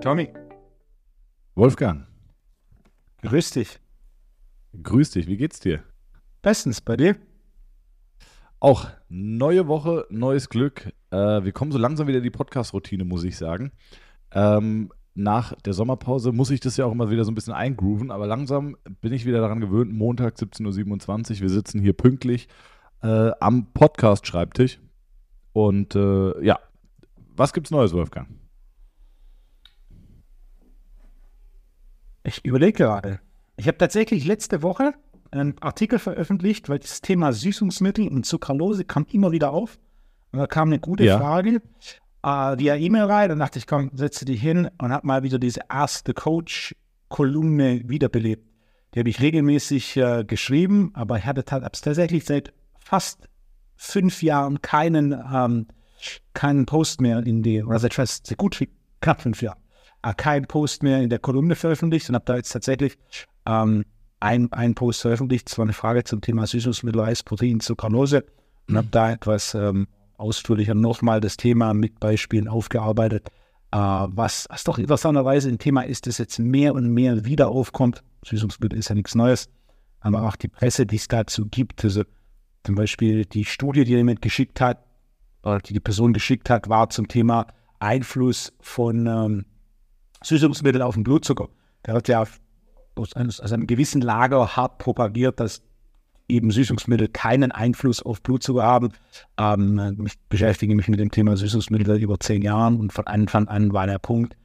Tommy, Wolfgang, grüß dich. grüß dich, wie geht's dir? Bestens bei dir? Auch neue Woche, neues Glück. Äh, wir kommen so langsam wieder in die Podcast-Routine, muss ich sagen. Ähm, nach der Sommerpause muss ich das ja auch immer wieder so ein bisschen eingrooven, aber langsam bin ich wieder daran gewöhnt, Montag 17.27 Uhr, wir sitzen hier pünktlich äh, am Podcast-Schreibtisch. Und äh, ja, was gibt's Neues, Wolfgang? Ich überlege gerade. Ich habe tatsächlich letzte Woche einen Artikel veröffentlicht, weil das Thema Süßungsmittel und Zuckerlose kam immer wieder auf. Und da kam eine gute Ja. Frage äh, via E-Mail rein. Dann dachte ich, komm, setze dich hin und habe mal wieder diese erste Coach-Kolumne wiederbelebt. Die habe ich regelmäßig äh, geschrieben, aber ich hatte tatsächlich seit fast fünf Jahren keinen, ähm, keinen Post mehr in die, oder seit fast gut knapp fünf Jahren, äh, keinen Post mehr in der Kolumne veröffentlicht und habe da jetzt tatsächlich ähm, ein, ein Post veröffentlicht. Es war eine Frage zum Thema Süßungsmittel, Eis, Protein, Zuckerlose und habe da etwas ähm, ausführlicher nochmal das Thema mit Beispielen aufgearbeitet, äh, was, was doch interessanterweise ein Thema ist, das jetzt mehr und mehr wieder aufkommt. Süßungsmittel ist ja nichts Neues, aber auch die Presse, die es dazu gibt, also zum Beispiel die Studie, die jemand geschickt hat, oder die die Person geschickt hat, war zum Thema Einfluss von ähm, Süßungsmitteln auf den Blutzucker. Der hat ja aus einem, aus einem gewissen Lager hart propagiert, dass eben Süßungsmittel keinen Einfluss auf Blutzucker haben. Ähm, ich beschäftige mich mit dem Thema Süßungsmittel seit über zehn Jahren und von Anfang an war der Punkt,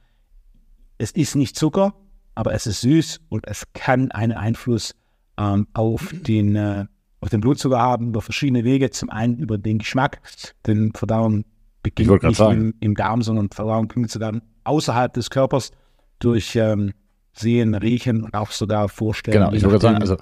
es ist nicht Zucker, aber es ist süß und es kann einen Einfluss ähm, auf, den, äh, auf den Blutzucker haben über verschiedene Wege. Zum einen über den Geschmack, denn Verdauung beginnt nicht sagen. im, im Darm, sondern Verdauung beginnt sogar außerhalb des Körpers durch ähm, Sehen, Riechen und auch sogar Vorstellen. Genau, ich wollte gerade sagen, also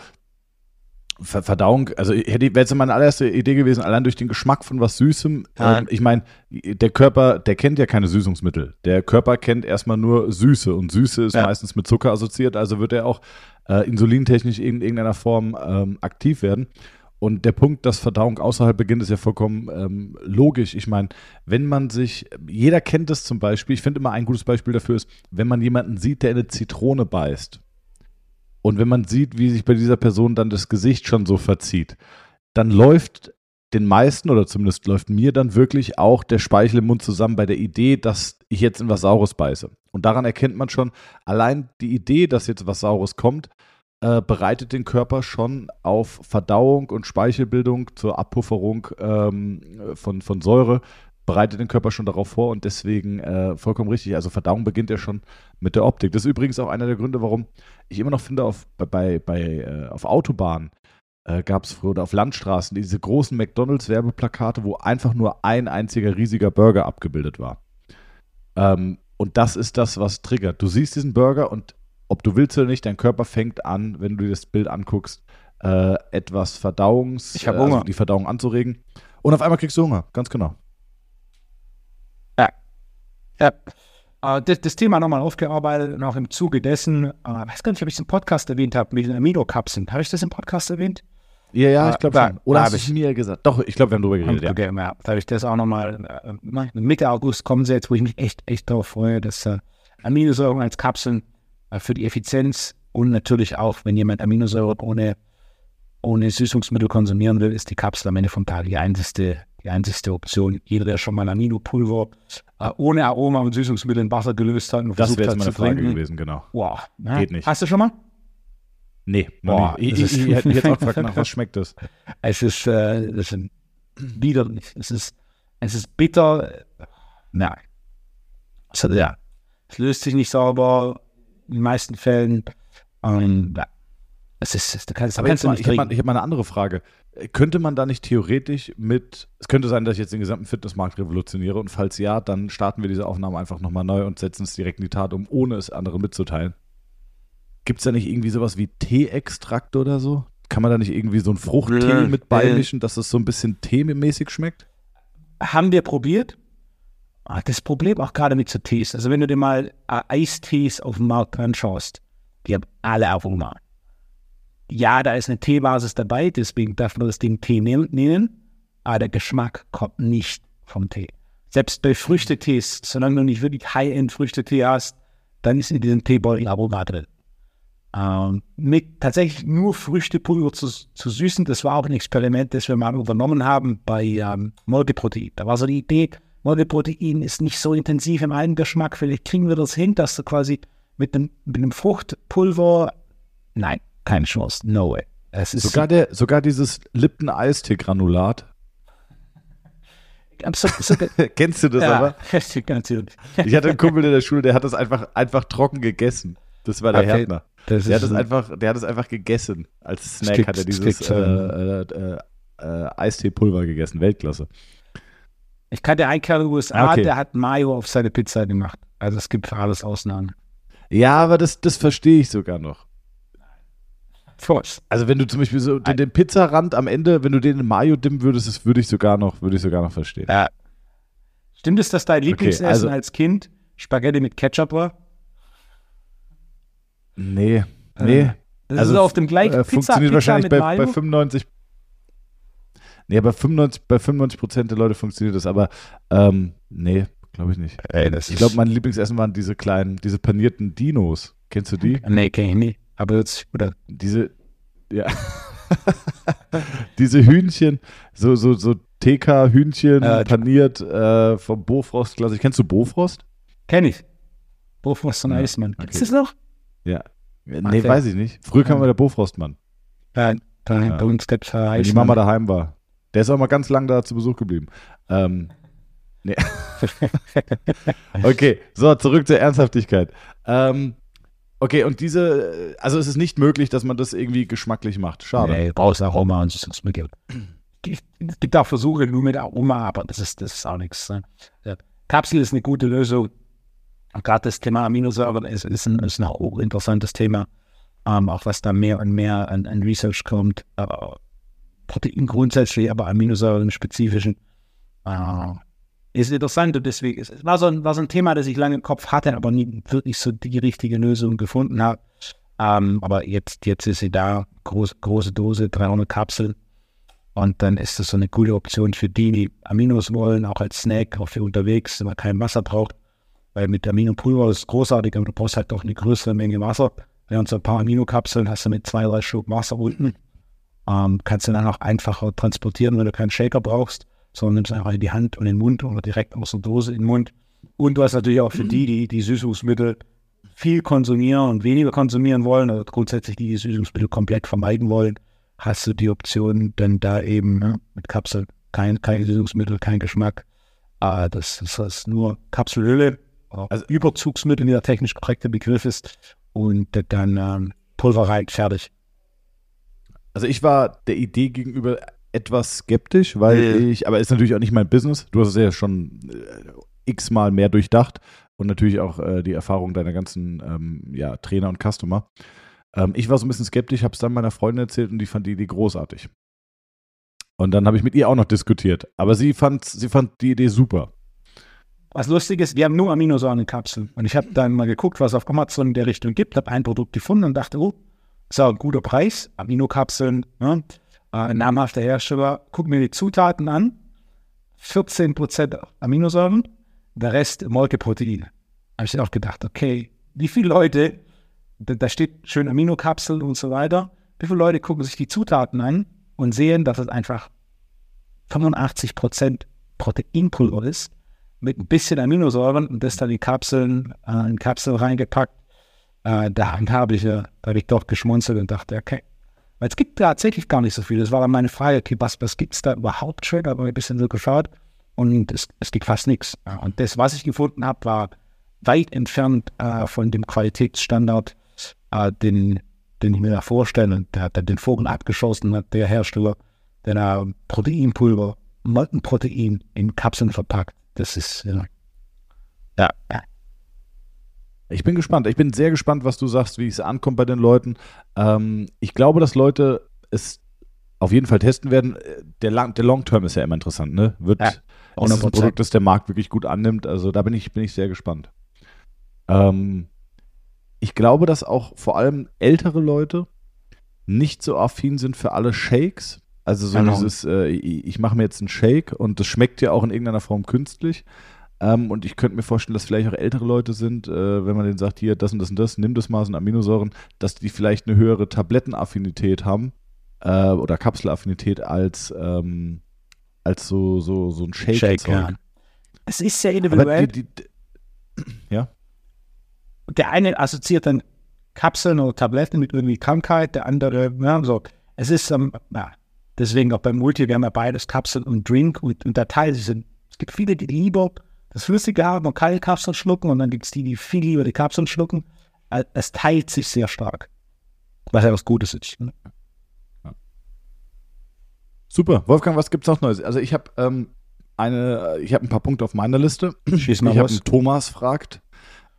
Ver Verdauung, also hätte wäre jetzt meine allererste Idee gewesen, allein durch den Geschmack von was Süßem. Ja. Ähm, ich meine, der Körper, der kennt ja keine Süßungsmittel. Der Körper kennt erstmal nur Süße und Süße ist Ja. meistens mit Zucker assoziiert, also wird er auch äh, insulintechnisch in irgendeiner Form ähm, aktiv werden. Und der Punkt, dass Verdauung außerhalb beginnt, ist ja vollkommen ähm, logisch. Ich meine, wenn man sich, jeder kennt es zum Beispiel, ich finde immer ein gutes Beispiel dafür ist, wenn man jemanden sieht, der in eine Zitrone beißt. Und wenn man sieht, wie sich bei dieser Person dann das Gesicht schon so verzieht, dann läuft den meisten oder zumindest läuft mir dann wirklich auch der Speichel im Mund zusammen bei der Idee, dass ich jetzt in was Saures beiße. Und daran erkennt man schon, allein die Idee, dass jetzt was Saures kommt, äh, bereitet den Körper schon auf Verdauung und Speichelbildung zur Abpufferung ähm, von, von Säure, bereitet den Körper schon darauf vor und deswegen äh, vollkommen richtig. Also Verdauung beginnt ja schon mit der Optik. Das ist übrigens auch einer der Gründe, warum ich immer noch finde, auf, bei, bei, äh, auf Autobahnen äh, gab es früher oder auf Landstraßen diese großen McDonalds-Werbeplakate, wo einfach nur ein einziger riesiger Burger abgebildet war. Ähm, und das ist das, was triggert. Du siehst diesen Burger und ob du willst oder nicht, dein Körper fängt an, wenn du dir das Bild anguckst, äh, etwas Verdauungs, Ich äh, also Hunger. die Verdauung anzuregen. Und auf einmal kriegst du Hunger, ganz genau. Ja. Äh, das, das Thema nochmal aufgearbeitet und auch im Zuge dessen, äh, weiß gar nicht, ob ich es im Podcast erwähnt habe, mit den Aminokapseln. Habe ich das im Podcast erwähnt? Ja, ja, ich glaube da- schon. Oder da hast hab du ich- mir gesagt? Doch, ich glaube, wir haben drüber geredet, ja. Okay, ja. Da habe ich das auch nochmal. Äh, Mitte August kommen sie jetzt, wo ich mich echt, echt darauf freue, dass äh, Aminosäuren als Kapseln äh, für die Effizienz und natürlich auch, wenn jemand Aminosäuren ohne, ohne Süßungsmittel konsumieren will, ist die Kapsel am Ende vom Tag die einzigste, die einzigste Option. Jeder, der schon mal Aminopulver äh, ohne Aroma und Süßungsmittel in Wasser gelöst hat und Das versucht wäre hat jetzt meine zu Frage trinken. gewesen, genau. Wow. Ja. Geht nicht. Hast du schon mal? Nee, Boah, nicht. Ich, ich, ich hätte jetzt auch gefragt, nach was schmeckt das? Es ist, äh, das ist widerlich. Es ist, es ist bitter. Nein. Also, ja. Es löst sich nicht sauber in den meisten Fällen. Ja. Es ist, es, du kannst, Aber jetzt mal, ich habe mal, hab mal eine andere Frage. Äh, Könnte man da nicht theoretisch mit, es könnte sein, dass ich jetzt den gesamten Fitnessmarkt revolutioniere und falls ja, dann starten wir diese Aufnahme einfach nochmal neu und setzen es direkt in die Tat um, ohne es anderen mitzuteilen. Gibt es da nicht irgendwie sowas wie Teeextrakt oder so? Kann man da nicht irgendwie so einen Fruchttee Äh, mit beimischen, dass es so ein bisschen teemäßig schmeckt? Haben wir probiert. Ah, Das Problem auch gerade mit so Tees. Also, wenn du dir mal äh, Eistees auf dem Markt anschaust, die haben alle Aroma. Ja, da ist eine Teebasis dabei, deswegen darf man das Ding Tee ne- nennen. aber der Geschmack kommt nicht vom Tee. Selbst bei Früchtetees, solange du nicht wirklich High-End-Früchtetee hast, dann ist in diesem Teebeutel Aroma drin. Ähm, mit tatsächlich nur Früchtepulver zu, zu süßen, das war auch ein Experiment, das wir mal übernommen haben bei ähm, Molkeprotein. Da war so die Idee, Molkeprotein ist nicht so intensiv im Eigengeschmack, vielleicht kriegen wir das hin, dass du quasi mit einem, mit einem Fruchtpulver, nein, keine Chance, no way. Es ist sogar, der, sogar dieses Lipton-Eistee-Granulat. Kennst du das ja, aber? natürlich. Ich hatte einen Kumpel in der Schule, der hat das einfach, einfach trocken gegessen. Das war der okay, Härtner. Der hat, das einfach, der hat das einfach gegessen. Als Snack kriegt, hat er dieses äh, äh, äh, Eistee-Pulver gegessen. Weltklasse. Ich kannte einen Kerl in den USA, okay. der hat Mayo auf seine Pizza gemacht. Also es gibt für alles Ausnahmen. Ja, aber das, das verstehe ich sogar noch. Also wenn du zum Beispiel so den, den Pizzarand am Ende, wenn du den in Mayo dimmen würdest, das würde ich sogar noch, würde ich sogar noch verstehen. Ja. Stimmt es, dass dein Lieblingsessen okay, also, als Kind Spaghetti mit Ketchup war? Nee, äh, nee. Das also, ist auf dem gleichen äh, Pizza, funktioniert Pizza wahrscheinlich bei, bei 95 Nee, bei 95, bei 95 Prozent der Leute funktioniert das, aber ähm, nee, glaube ich nicht. Ey, ich glaube, mein Lieblingsessen waren diese kleinen, diese panierten Dinos. Kennst du die? Nee, kenn ich nicht. Aber jetzt, oder? Diese, ja. diese Hühnchen, so, so, so TK-Hühnchen äh, paniert äh, vom Bofrost. Klasse. Kennst du Bofrost? Kenn ich. Bofrost und ja, Eismann. Okay. Ist das noch? Ja. Nee, okay. weiß ich nicht. Früher kam ja. der Bofrostmann. Ja, ja. bei uns gab es Wenn die Mama daheim war. Der ist auch mal ganz lang da zu Besuch geblieben. Ähm, nee. okay, so, zurück zur Ernsthaftigkeit. Ähm, Okay, und diese, also es ist nicht möglich, dass man das irgendwie geschmacklich macht. Schade. Nee, brauchst Aroma und sonst mit Es gibt auch Versuche nur mit Aroma, aber das ist, das ist auch nichts. Ne? Ja. Kapsel ist eine gute Lösung. Gerade das Thema Aminosäuren ist, ist, ein, ist ein hochinteressantes Thema. Ähm, auch was da mehr und mehr an, an Research kommt. Äh, Protein grundsätzlich, aber Aminosäuren im Spezifischen. Äh, ist interessant und deswegen ist es war so, ein, war so ein Thema, das ich lange im Kopf hatte, aber nie wirklich so die richtige Lösung gefunden habe. Ähm, aber jetzt, jetzt ist sie da, groß, große Dose, 300 Kapseln. Und dann ist das so eine coole Option für die, die Aminos wollen, auch als Snack, auch für unterwegs, wenn man kein Wasser braucht. Weil mit Aminopulver ist es großartig, aber du brauchst halt doch eine größere Menge Wasser. Während so ein paar Aminokapseln hast du mit zwei, drei Schluck Wasser unten. Ähm, kannst du dann auch einfacher transportieren, wenn du keinen Shaker brauchst sondern nimmst einfach in die Hand und in den Mund oder direkt aus der Dose in den Mund. Und du hast natürlich auch für die, die die Süßungsmittel viel konsumieren und weniger konsumieren wollen, oder grundsätzlich die, die Süßungsmittel komplett vermeiden wollen, hast du die Option dann da eben ne, mit Kapsel kein, kein Süßungsmittel, kein Geschmack. Äh, das, das ist nur Kapselhülle, also Überzugsmittel, wie der technisch korrekte Begriff ist, und dann ähm, Pulver rein, fertig. Also ich war der Idee gegenüber etwas skeptisch, weil ja. ich, aber ist natürlich auch nicht mein Business. Du hast es ja schon äh, x-mal mehr durchdacht und natürlich auch äh, die Erfahrung deiner ganzen ähm, ja, Trainer und Customer. Ähm, ich war so ein bisschen skeptisch, habe es dann meiner Freundin erzählt und die fand die Idee großartig. Und dann habe ich mit ihr auch noch diskutiert. Aber sie fand, sie fand die Idee super. Was lustig ist, wir haben nur Aminosäurenkapseln. Und ich habe dann mal geguckt, was es auf Amazon in der Richtung gibt, habe ein Produkt gefunden und dachte, oh, ein guter Preis. Aminokapseln, ne? äh, namhafter Hersteller, guck mir die Zutaten an. 14% Aminosäuren, der Rest Molkeprotein. Habe ich auch gedacht, okay, wie viele Leute, da, da steht schön Aminokapseln und so weiter, wie viele Leute gucken sich die Zutaten an und sehen, dass es einfach 85% Proteinpulver ist, mit ein bisschen Aminosäuren und das dann in Kapseln, äh, in Kapseln reingepackt. Äh, da habe ich, äh, hab ich doch geschmunzelt und dachte, okay, weil es gibt tatsächlich gar nicht so viel. Das war dann meine Frage, okay, was, was gibt es da überhaupt schon? Da habe ich ein bisschen so geschaut und es, es gibt fast nichts. Und das, was ich gefunden habe, war weit entfernt äh, von dem Qualitätsstandard, äh, den, den ich mir da vorstelle. Der hat den Vogel abgeschossen, hat der Hersteller, der da Proteinpulver, Molkenprotein in Kapseln verpackt. Das ist, ja, ja, ja. Ich bin gespannt. Ich bin sehr gespannt, was du sagst, wie es ankommt bei den Leuten. Ähm, ich glaube, dass Leute es auf jeden Fall testen werden. Der, Lang der Long-Term ist ja immer interessant, ne? Wird ja, ist ein Produkt, das der Markt wirklich gut annimmt. Also da bin ich, bin ich sehr gespannt. Ähm, ich glaube, dass auch vor allem ältere Leute nicht so affin sind für alle Shakes, Also so Genau. dieses, äh, ich, ich mache mir jetzt einen Shake und das schmeckt ja auch in irgendeiner Form künstlich. Ähm, und ich könnte mir vorstellen, dass vielleicht auch ältere Leute sind, äh, wenn man denen sagt, hier, das und das und das, nimm das mal, sind Aminosäuren, dass die vielleicht eine höhere Tablettenaffinität haben äh, oder Kapselaffinität als, ähm, als so, so, so ein Shake. Shake, ja. Es ist sehr individuell. Aber die, die, ja, der eine assoziiert dann Kapseln oder Tabletten mit irgendwie Krankheit, der andere, ja, so. Es ist, ähm, ja, deswegen auch beim Multi, wir haben ja beides, Kapsel und Drink und, und der Teil, sie sind, es gibt viele, die lieber das Flüssige haben und keine Kapseln schlucken und dann gibt es die, die viel lieber die Kapseln schlucken. Äh, Es teilt sich sehr stark. Was ja was Gutes ist. ne? super. Wolfgang, was gibt's noch Neues? Also ich habe ähm, eine, ich habe ein paar Punkte auf meiner Liste. Schieß mal ich habe Thomas fragt.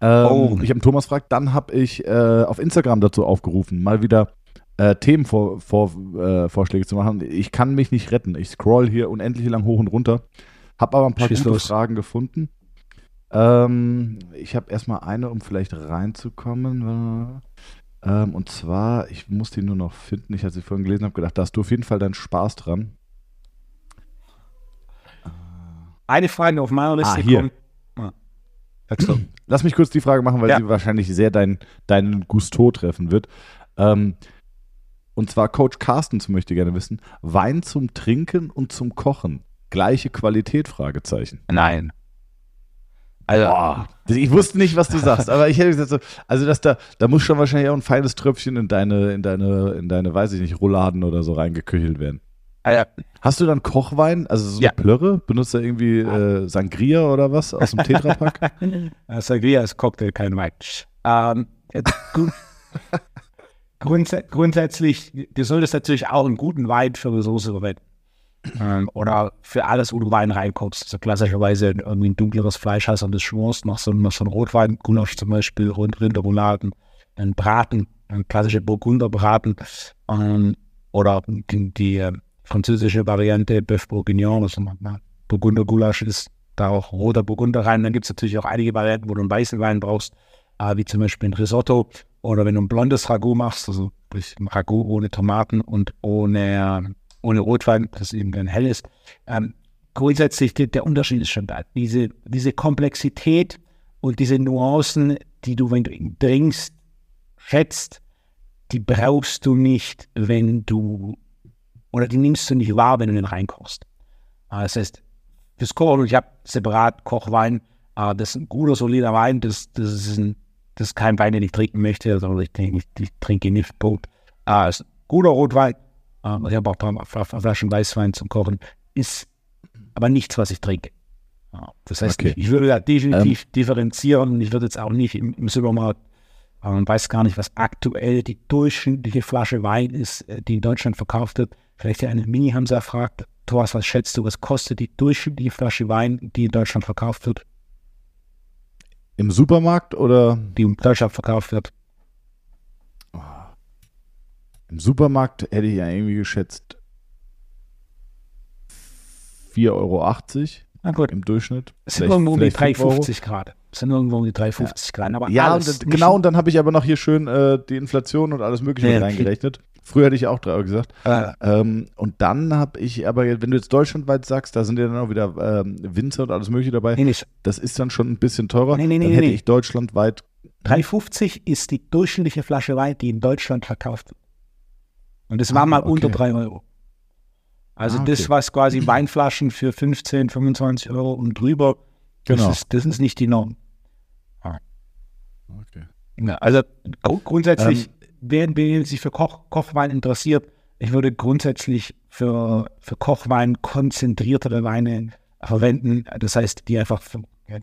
Ähm, Oh. Ich habe Thomas fragt. Dann habe ich äh, auf Instagram dazu aufgerufen, mal wieder äh, Themenvorschläge vor, äh, Vorschläge zu machen. Ich kann mich nicht retten. Ich scroll hier unendlich lang hoch und runter. Habe aber ein paar Schieß gute los. Fragen gefunden. Ähm, ich habe erstmal eine, um vielleicht reinzukommen. Ähm, und zwar, ich muss die nur noch finden. Ich, als ich vorhin gelesen habe, gedacht, da hast du auf jeden Fall deinen Spaß dran. Eine Frage auf meiner Liste Ah, hier. kommt. Ah. Lass mich kurz die Frage machen, weil Ja. sie wahrscheinlich sehr dein, deinen Gusto treffen wird. Ähm, und zwar Coach Carstens möchte gerne wissen, Wein zum Trinken und zum Kochen. Gleiche Qualität? Fragezeichen. Nein. Also, Boah, ich wusste nicht, was du sagst, aber ich hätte gesagt, so, also dass da, da muss schon wahrscheinlich auch ein feines Tröpfchen in deine, in deine, in deine, weiß ich nicht, Rouladen oder so reingeköchelt werden. also, Hast du dann Kochwein, also so eine Ja. Plörre? Benutzt du irgendwie äh, Sangria oder was aus dem Tetrapack? Äh, Sangria ist Cocktail, kein Wein. Ähm, grundsä grundsätzlich, du solltest natürlich auch einen guten Wein für eine Soße verwenden. Ähm, oder für alles, wo du Wein reinkommst. Also klassischerweise irgendwie ein dunkleres Fleisch hast und das schmorst, machst du machst so einen Rotwein, Gulasch zum Beispiel, Rinderrouladen, einen Braten, ein klassische Burgunderbraten ähm, oder die, die äh, französische Variante Bœuf Bourguignon, also Burgunder-Gulasch ist da auch roter Burgunder rein. Dann gibt es natürlich auch einige Varianten, wo du einen weißen Wein brauchst, äh, wie zum Beispiel ein Risotto oder wenn du ein blondes Ragout machst, also ein Ragout ohne Tomaten und ohne, ohne Rotwein, das eben ein helles. Ähm, grundsätzlich der, Unterschied ist schon da. Diese, diese Komplexität und diese Nuancen, die du, wenn du ihn trinkst, schätzt, die brauchst du nicht, wenn du, oder die nimmst du nicht wahr, wenn du den reinkochst. Äh, Das heißt, fürs Kochen, ich habe separat Kochwein, äh, das ist ein guter, solider Wein, das, das, ist, ein, das ist kein Wein, den ich trinken möchte, sondern ich, ich, ich trinke ihn nicht, Punkt. Äh, ist ein guter Rotwein, äh, ich habe auch ein paar Flaschen Weißwein zum Kochen, ist aber nichts, was ich trinke. Ja, das heißt, Okay. ich, ich würde da definitiv differenzieren und ich würde jetzt auch nicht im, im Supermarkt, äh, man weiß gar nicht, was aktuell die durchschnittliche Flasche Wein ist, äh, die in Deutschland verkauft wird. Vielleicht der eine Mini-Hamza fragt, Thomas, was schätzt du, was kostet die durchschnittliche Flasche Wein, die in Deutschland verkauft wird, Im Supermarkt oder die in Deutschland verkauft wird? Im Supermarkt hätte ich ja irgendwie geschätzt 4,80 Euro Na gut, im Durchschnitt. es sind irgendwo um die vielleicht fünf Euro. 3,50 Grad. Es sind irgendwo um die 3,50 Grad. Aber Ja, und, nicht- genau, und dann habe ich aber noch hier schön äh, die Inflation und alles Mögliche Ja, mit reingerechnet. Früher hätte ich auch 3 Euro gesagt. Äh, Ähm, und dann habe ich, aber wenn du jetzt deutschlandweit sagst, da sind ja dann auch wieder ähm, Winzer und alles Mögliche dabei, nee, nicht. das ist dann schon ein bisschen teurer. Nee, nee, nee, dann hätte nee. ich deutschlandweit 3,50 ist die durchschnittliche Flasche Wein, die in Deutschland verkauft wird. Und das war Ah, mal okay. unter 3 Euro. Also Ah, okay. das, was quasi Weinflaschen für 15, 25 Euro und drüber, Genau. das, ist, das ist nicht die Norm. Okay. Ja, also gru- grundsätzlich, Ähm, wer, wer sich für Koch, Kochwein interessiert, ich würde grundsätzlich für, für Kochwein konzentriertere Weine verwenden. Das heißt, die einfach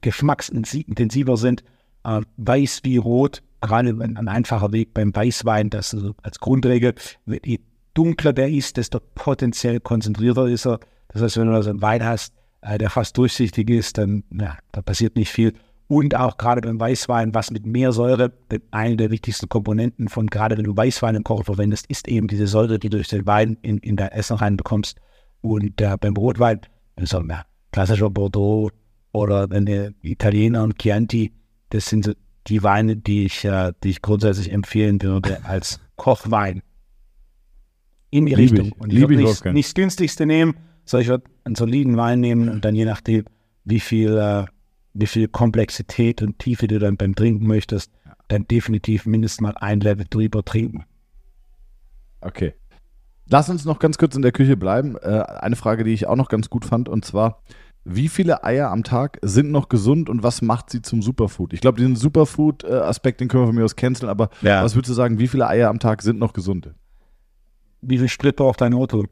geschmacksintensiver sind. Äh, weiß wie rot, gerade ein, ein einfacher Weg beim Weißwein, das als Grundregel, je dunkler der ist, desto potenziell konzentrierter ist er. Das heißt, wenn du also einen Wein hast, äh, der fast durchsichtig ist, dann ja, da passiert nicht viel. Und auch gerade beim Weißwein, was mit mehr Säure, denn eine der wichtigsten Komponenten von, gerade wenn du Weißwein im Kochen verwendest, ist eben diese Säure, die du durch den Wein in, in dein Essen reinbekommst. Und äh, beim Rotwein, so, ja, klassischer Bordeaux oder eine Italiener und Chianti, das sind so die Weine, die ich, äh, die ich grundsätzlich empfehlen würde als Kochwein. in die Richtung. ich. Und ich Liebe würde ich, nicht, nicht das günstigste nehmen, sondern ich würde einen soliden Wein nehmen und dann je nachdem, wie viel, äh, wie viel Komplexität und Tiefe du dann beim Trinken möchtest, dann definitiv mindestens mal ein Level drüber trinken. Okay. Lass uns noch ganz kurz in der Küche bleiben. Äh, eine Frage, die ich auch noch ganz gut fand, und zwar, wie viele Eier am Tag sind noch gesund und was macht sie zum Superfood? Ich glaube, diesen Superfood-Aspekt, den können wir von mir aus canceln, aber Ja. was würdest du sagen, wie viele Eier am Tag sind noch gesund? Wie viel Sprit braucht dein Auto?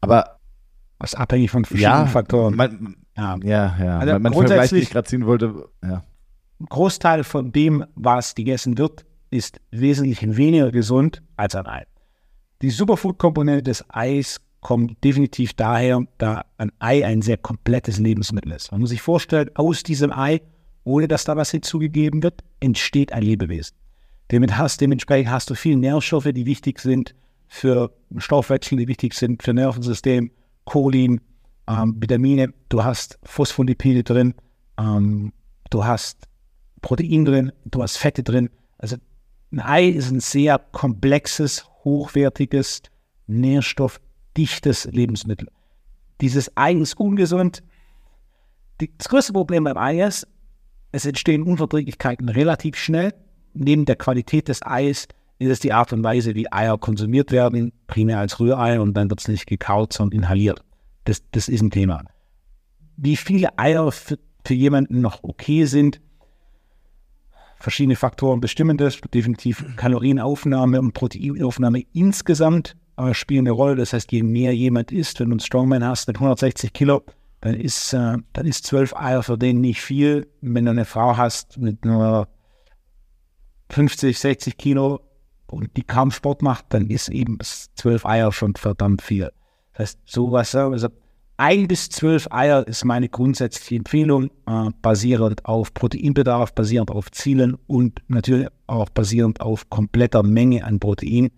Aber Das ist abhängig von verschiedenen ja, Faktoren. man, Ja. ja, ja. Also mein, Vergleich, den ich gerade ziehen wollte, ja. Ein Großteil von dem, was gegessen wird, ist wesentlich weniger gesund als ein Ei. Die Superfood-Komponente des Eis kommt definitiv daher, da ein Ei ein sehr komplettes Lebensmittel ist. Man muss sich vorstellen, aus diesem Ei, ohne dass da was hinzugegeben wird, entsteht ein Lebewesen. Damit hast, dementsprechend hast du viele Nährstoffe, die wichtig sind für Stoffwechsel, die wichtig sind für Nervensystem, Cholin, ähm, Vitamine, du hast Phospholipide drin, ähm, du hast Protein drin, du hast Fette drin. Also ein Ei ist ein sehr komplexes, hochwertiges, nährstoffdichtes Lebensmittel. Dieses Ei ist ungesund. Das größte Problem beim Ei ist, es entstehen Unverträglichkeiten relativ schnell. Neben der Qualität des Eis ist es die Art und Weise, wie Eier konsumiert werden, primär als Rührei und dann wird es nicht gekaut, sondern inhaliert. Das, das ist ein Thema. Wie viele Eier für, für jemanden noch okay sind, verschiedene Faktoren bestimmen das. Definitiv Kalorienaufnahme und Proteinaufnahme insgesamt äh, spielen eine Rolle. Das heißt, je mehr jemand isst, wenn du einen Strongman hast mit 160 Kilo, dann ist, äh, dann ist 12 Eier für den nicht viel. Wenn du eine Frau hast mit nur 50, 60 Kilo und die kaum Sport macht, dann ist eben 12 Eier schon verdammt viel. Das heißt, sowas, also ein bis zwölf Eier ist meine grundsätzliche Empfehlung, äh, basierend auf Proteinbedarf, basierend auf Zielen und natürlich auch basierend auf kompletter Menge an Protein.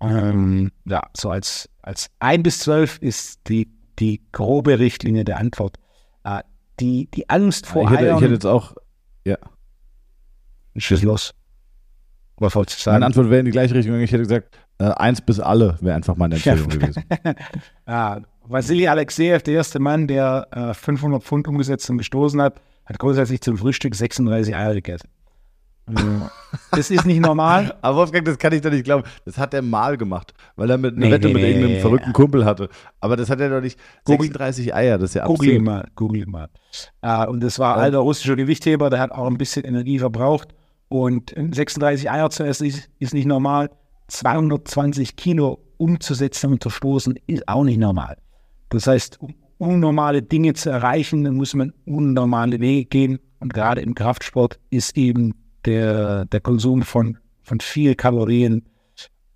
Ähm, ja, so als, als ein bis zwölf ist die, die grobe Richtlinie der Antwort. Äh, die, die Angst vor ich, hätte, Eiern. ich hätte jetzt auch, ja. Schieß los. Was wolltest du Meine sagen? Antwort wäre in die gleiche Richtung. Ich hätte gesagt, äh, eins bis alle wäre einfach meine Empfehlung gewesen. Ja, Vasili Alexejew, der erste Mann, der äh, 500 Pfund umgesetzt und gestoßen hat, hat grundsätzlich zum Frühstück 36 Eier gegessen. Das ist nicht normal. Aber Wolfgang, das kann ich doch nicht glauben. Das hat er mal gemacht, weil er mit, eine Nee, Wette nee, mit irgendeinem nee, verrückten Kumpel hatte. Aber das hat er doch nicht. Google- 36 Eier, das ist ja Google absurd. mal, google mal. Äh, und das war Ja. alter russischer Gewichtheber, der hat auch ein bisschen Energie verbraucht. Und 36 Eier zu essen ist, ist nicht normal. 220 Kilo umzusetzen und zu stoßen ist auch nicht normal. Das heißt, um unnormale Dinge zu erreichen, dann muss man unnormale Wege gehen. Und gerade im Kraftsport ist eben der, der Konsum von, von viel Kalorien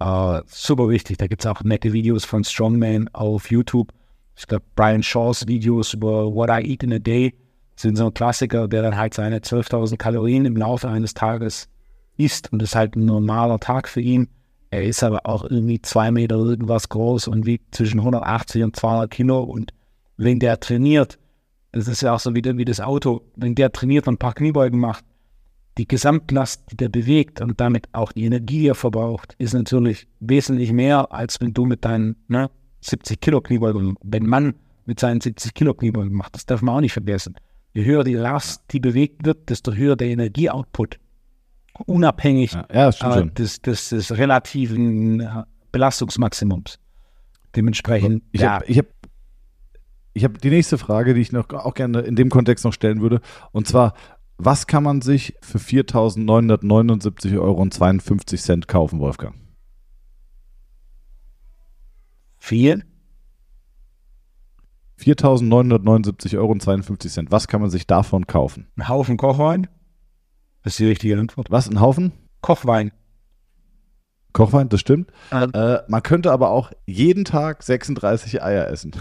äh, super wichtig. Da gibt es auch nette Videos von Strongman auf YouTube. Ich glaube, Brian Shaws Videos über What I Eat in a Day sind so ein Klassiker, der dann halt seine 12.000 Kalorien im Laufe eines Tages isst. Und das ist halt ein normaler Tag für ihn. Er ist aber auch irgendwie zwei Meter irgendwas groß und wiegt zwischen 180 und 200 Kilo. Und wenn der trainiert, das ist ja auch so wie, wie das Auto, wenn der trainiert und ein paar Kniebeugen macht, die Gesamtlast, die der bewegt und damit auch die Energie, die er verbraucht, ist natürlich wesentlich mehr, als wenn du mit deinen ne, 70 Kilo Kniebeugen, wenn man mit seinen 70 Kilo Kniebeugen macht, das darf man auch nicht vergessen. Je höher die Last, die bewegt wird, desto höher der Energieoutput. Unabhängig Ja, ja, äh, des, des, des relativen äh, Belastungsmaximums. Dementsprechend, Ich ja, habe ich hab, ich hab die nächste Frage, die ich noch auch gerne in dem Kontext noch stellen würde. Und zwar, was kann man sich für 4.979,52 Euro kaufen, Wolfgang? viel. 4.979,52 Euro. Was kann man sich davon kaufen? Ein Haufen Kochwein. Das ist die richtige Antwort. Was, ein Haufen? Kochwein. Kochwein, das stimmt. Ähm, Äh, man könnte aber auch jeden Tag 36 Eier essen.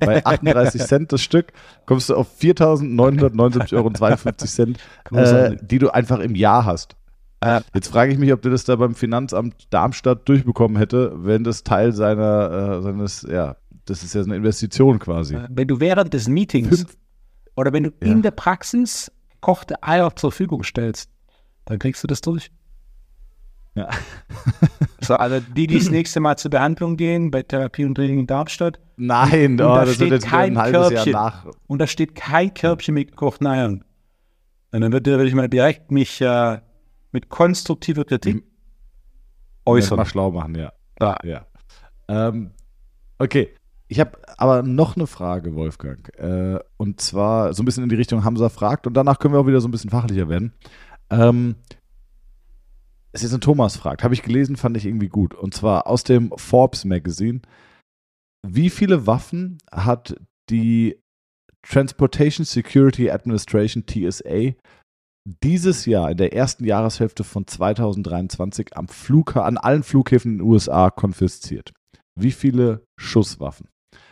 Bei 38 Cent das Stück kommst du auf 4.979,52 Euro, äh, die du einfach im Jahr hast. Äh, Jetzt frage ich mich, ob der das da beim Finanzamt Darmstadt durchbekommen hätte, wenn das Teil seiner, äh, seines, ja, das ist ja eine Investition quasi. wenn du während des Meetings Fünf- oder wenn du Ja. in der Praxis gekochte Eier zur Verfügung stellst, dann kriegst du das durch. Ja. So, also die, die das nächste Mal zur Behandlung gehen, bei Therapie und Training in Darmstadt. Nein, und oh, da das steht wird jetzt kein ein halbes Körbchen. Jahr nach. Und da steht kein Körbchen mit gekochten Eiern. Und dann würde würd ich mal direkt mich äh, mit konstruktiver Kritik Äußern. äußern. Mal schlau machen, ja. Ja. ja. Ähm, okay. Ich habe aber noch eine Frage, Wolfgang. Äh, und zwar so ein bisschen in die Richtung Hamza fragt und danach können wir auch wieder so ein bisschen fachlicher werden. Ähm, es ist ein Thomas fragt, habe ich gelesen, fand ich irgendwie gut. Und zwar aus dem Forbes Magazine. Wie viele Waffen hat die Transportation Security Administration TSA dieses Jahr in der ersten Jahreshälfte von 2023 am Flugha an allen Flughäfen in den USA konfisziert? Wie viele Schusswaffen?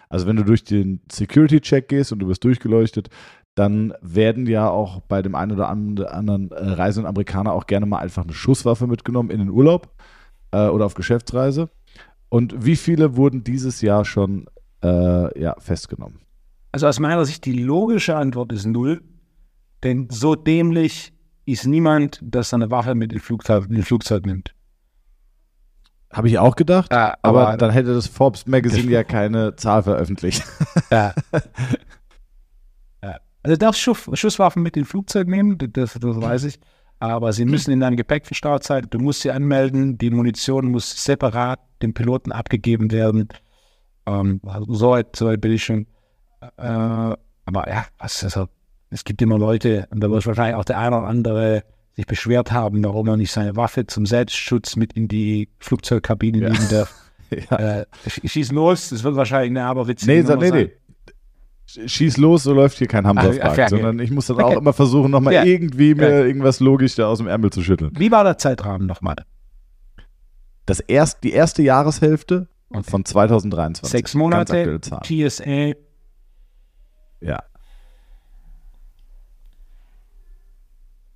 Also wenn du durch den Security-Check gehst und du wirst durchgeleuchtet, dann werden ja auch bei dem einen oder anderen äh, reisenden Amerikaner auch gerne mal einfach eine Schusswaffe mitgenommen in den Urlaub äh, oder auf Geschäftsreise. Und wie viele wurden dieses Jahr schon äh, ja, festgenommen? Also aus meiner Sicht die logische Antwort ist null. Denn so dämlich ist niemand, dass er eine Waffe mit in Flugzeug, in den Flugzeug nimmt. Habe ich auch gedacht, Ja, aber, aber- dann hätte das Forbes Magazine ja keine Zahl veröffentlicht. Ja. Also du darfst Schuss, Schusswaffen mit in Flugzeug nehmen, das, das weiß ich. Aber sie müssen in deinem Gepäck verstaut sein. Du musst sie anmelden. Die Munition muss separat dem Piloten abgegeben werden. Ähm, also so, weit, so weit bin ich schon. Äh, aber ja, was, also, es gibt immer Leute, und da wird wahrscheinlich auch der eine oder andere sich beschwert haben, warum er nicht seine Waffe zum Selbstschutz mit in die Flugzeugkabine Ja. nehmen darf. ja. Äh, schieß los, das wird wahrscheinlich eine aberwitzige Nee, Nummer nee, sein. nee. Schieß los, so läuft hier kein okay. sondern ich muss dann Okay. auch immer versuchen, nochmal Ja. irgendwie mir Ja. irgendwas logisch da aus dem Ärmel zu schütteln. Wie war der Zeitrahmen nochmal? Das erst, die erste Jahreshälfte von 2023. Sechs Monate. TSA, Ja.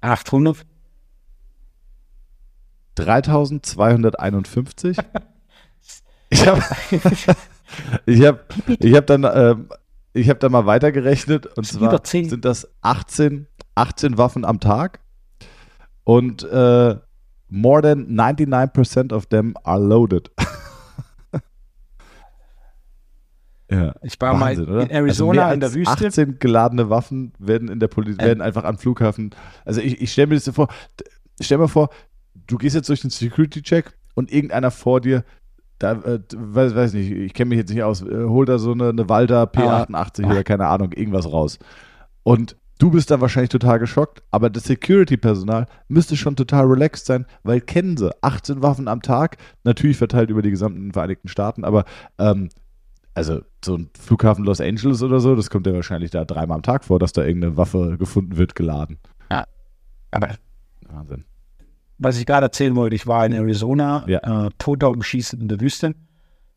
800. 3251. ich habe ich hab, ich hab dann, ähm, ich hab dann mal weitergerechnet und zwar sind das 18, 18 Waffen am Tag und äh, more than 99% of them are loaded. ja. Ich war Wahnsinn, mal in Arizona also in der Wüste. 18 geladene Waffen werden in der Poli werden einfach am Flughafen. Also ich, ich stelle mir das so vor, stell mir vor, du gehst jetzt durch den Security-Check und irgendeiner vor dir, da, äh, weiß, weiß nicht, ich kenne mich jetzt nicht aus, äh, holt da so eine, eine Walter P88 Ah. oder keine Ahnung, irgendwas raus. Und du bist dann wahrscheinlich total geschockt, aber das Security-Personal müsste schon total relaxed sein, weil kennen sie, 18 Waffen am Tag, natürlich verteilt über die gesamten Vereinigten Staaten, aber ähm, also so ein Flughafen Los Angeles oder so, das kommt ja wahrscheinlich da dreimal am Tag vor, dass da irgendeine Waffe gefunden wird, geladen. Aber Wahnsinn. Was ich gerade erzählen wollte, ich war in Arizona, Ja. äh, Totaugenschießen in der Wüste.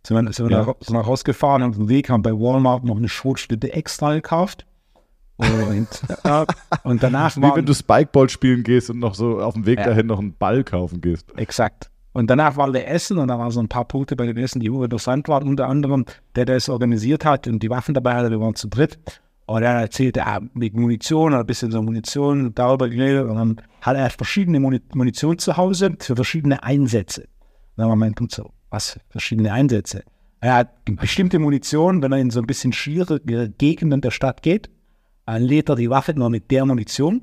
Sind wir, sind wir Ja. da, sind wir rausgefahren und auf dem Weg haben bei Walmart noch eine Schrotstütte extra gekauft. Und, äh, und danach Wie waren, wenn du Spikeball spielen gehst und noch so auf dem Weg Ja. dahin noch einen Ball kaufen gehst. Exakt. Und danach waren wir essen und da waren so ein paar Punkte bei den Essen, die interessant waren. Unter anderem, der, der es organisiert hat und die Waffen dabei hatte, wir waren zu dritt. Und er erzählte, ah, mit Munition, ein bisschen so Munition, darüber geredet. Und dann hat er verschiedene Muni Munition zu Hause für verschiedene Einsätze. Dann haben wir meint, so, was verschiedene Einsätze? Er hat bestimmte Munition, wenn er in so ein bisschen schwierige Gegenden der Stadt geht, dann lädt er die Waffe nur mit der Munition.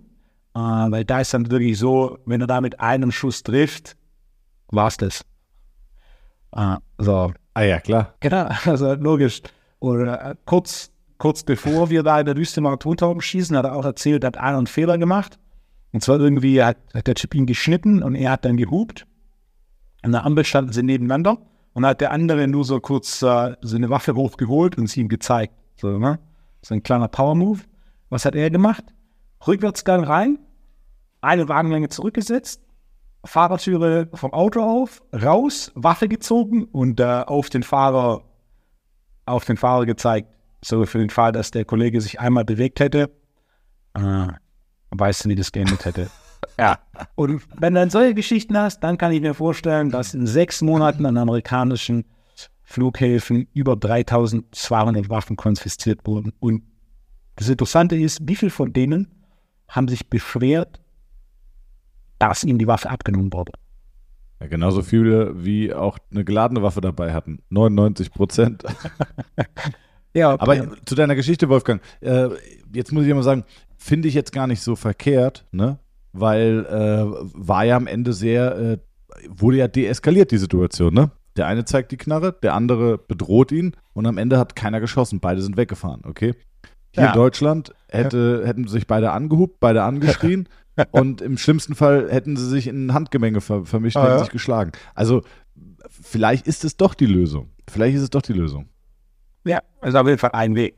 Äh, weil da ist dann wirklich so, wenn er da mit einem Schuss trifft, war's das. Äh, so, Ah ja, klar. genau, also logisch. Oder äh, kurz, kurz bevor wir da in der Wüste mal schießen, hat er auch erzählt, hat einer einen Fehler gemacht. Und zwar irgendwie hat, hat der Chip ihn geschnitten und er hat dann gehupt. An der Ampel standen sie nebeneinander und hat der andere nur so kurz äh, so Waffe hochgeholt und sie ihm gezeigt. So, ne? so ein kleiner Power-Move. Was hat er gemacht? Rückwärtsgang rein, eine Wagenlänge zurückgesetzt, Fahrertüre vom Auto auf, raus, Waffe gezogen und äh, auf den Fahrer auf den Fahrer gezeigt. So für den Fall, dass der Kollege sich einmal bewegt hätte, äh, weißt du, wie das geendet hätte. ja. Und wenn du dann solche Geschichten hast, dann kann ich mir vorstellen, dass in sechs Monaten an amerikanischen Flughäfen über 3200 Waffen konfisziert wurden. Und das Interessante ist, wie viele von denen haben sich beschwert, dass ihm die Waffe abgenommen wurde. Ja, genauso viele wie auch eine geladene Waffe dabei hatten. 99 Prozent. ja, okay. Aber zu deiner Geschichte, Wolfgang, äh, jetzt muss ich mal sagen, finde ich jetzt gar nicht so verkehrt, ne? Weil äh, war ja am Ende sehr, äh, wurde ja deeskaliert, die Situation, ne? Der eine zeigt die Knarre, der andere bedroht ihn und am Ende hat keiner geschossen. Beide sind weggefahren, okay? Hier ja. in Deutschland hätte, hätten sich beide angehubt, beide angeschrien und im schlimmsten Fall hätten sie sich in ein Handgemenge ver vermischt und ah, ja. sich geschlagen. Also vielleicht ist es doch die Lösung. Vielleicht ist es doch die Lösung. Ja, also auf jeden Fall ein Weg.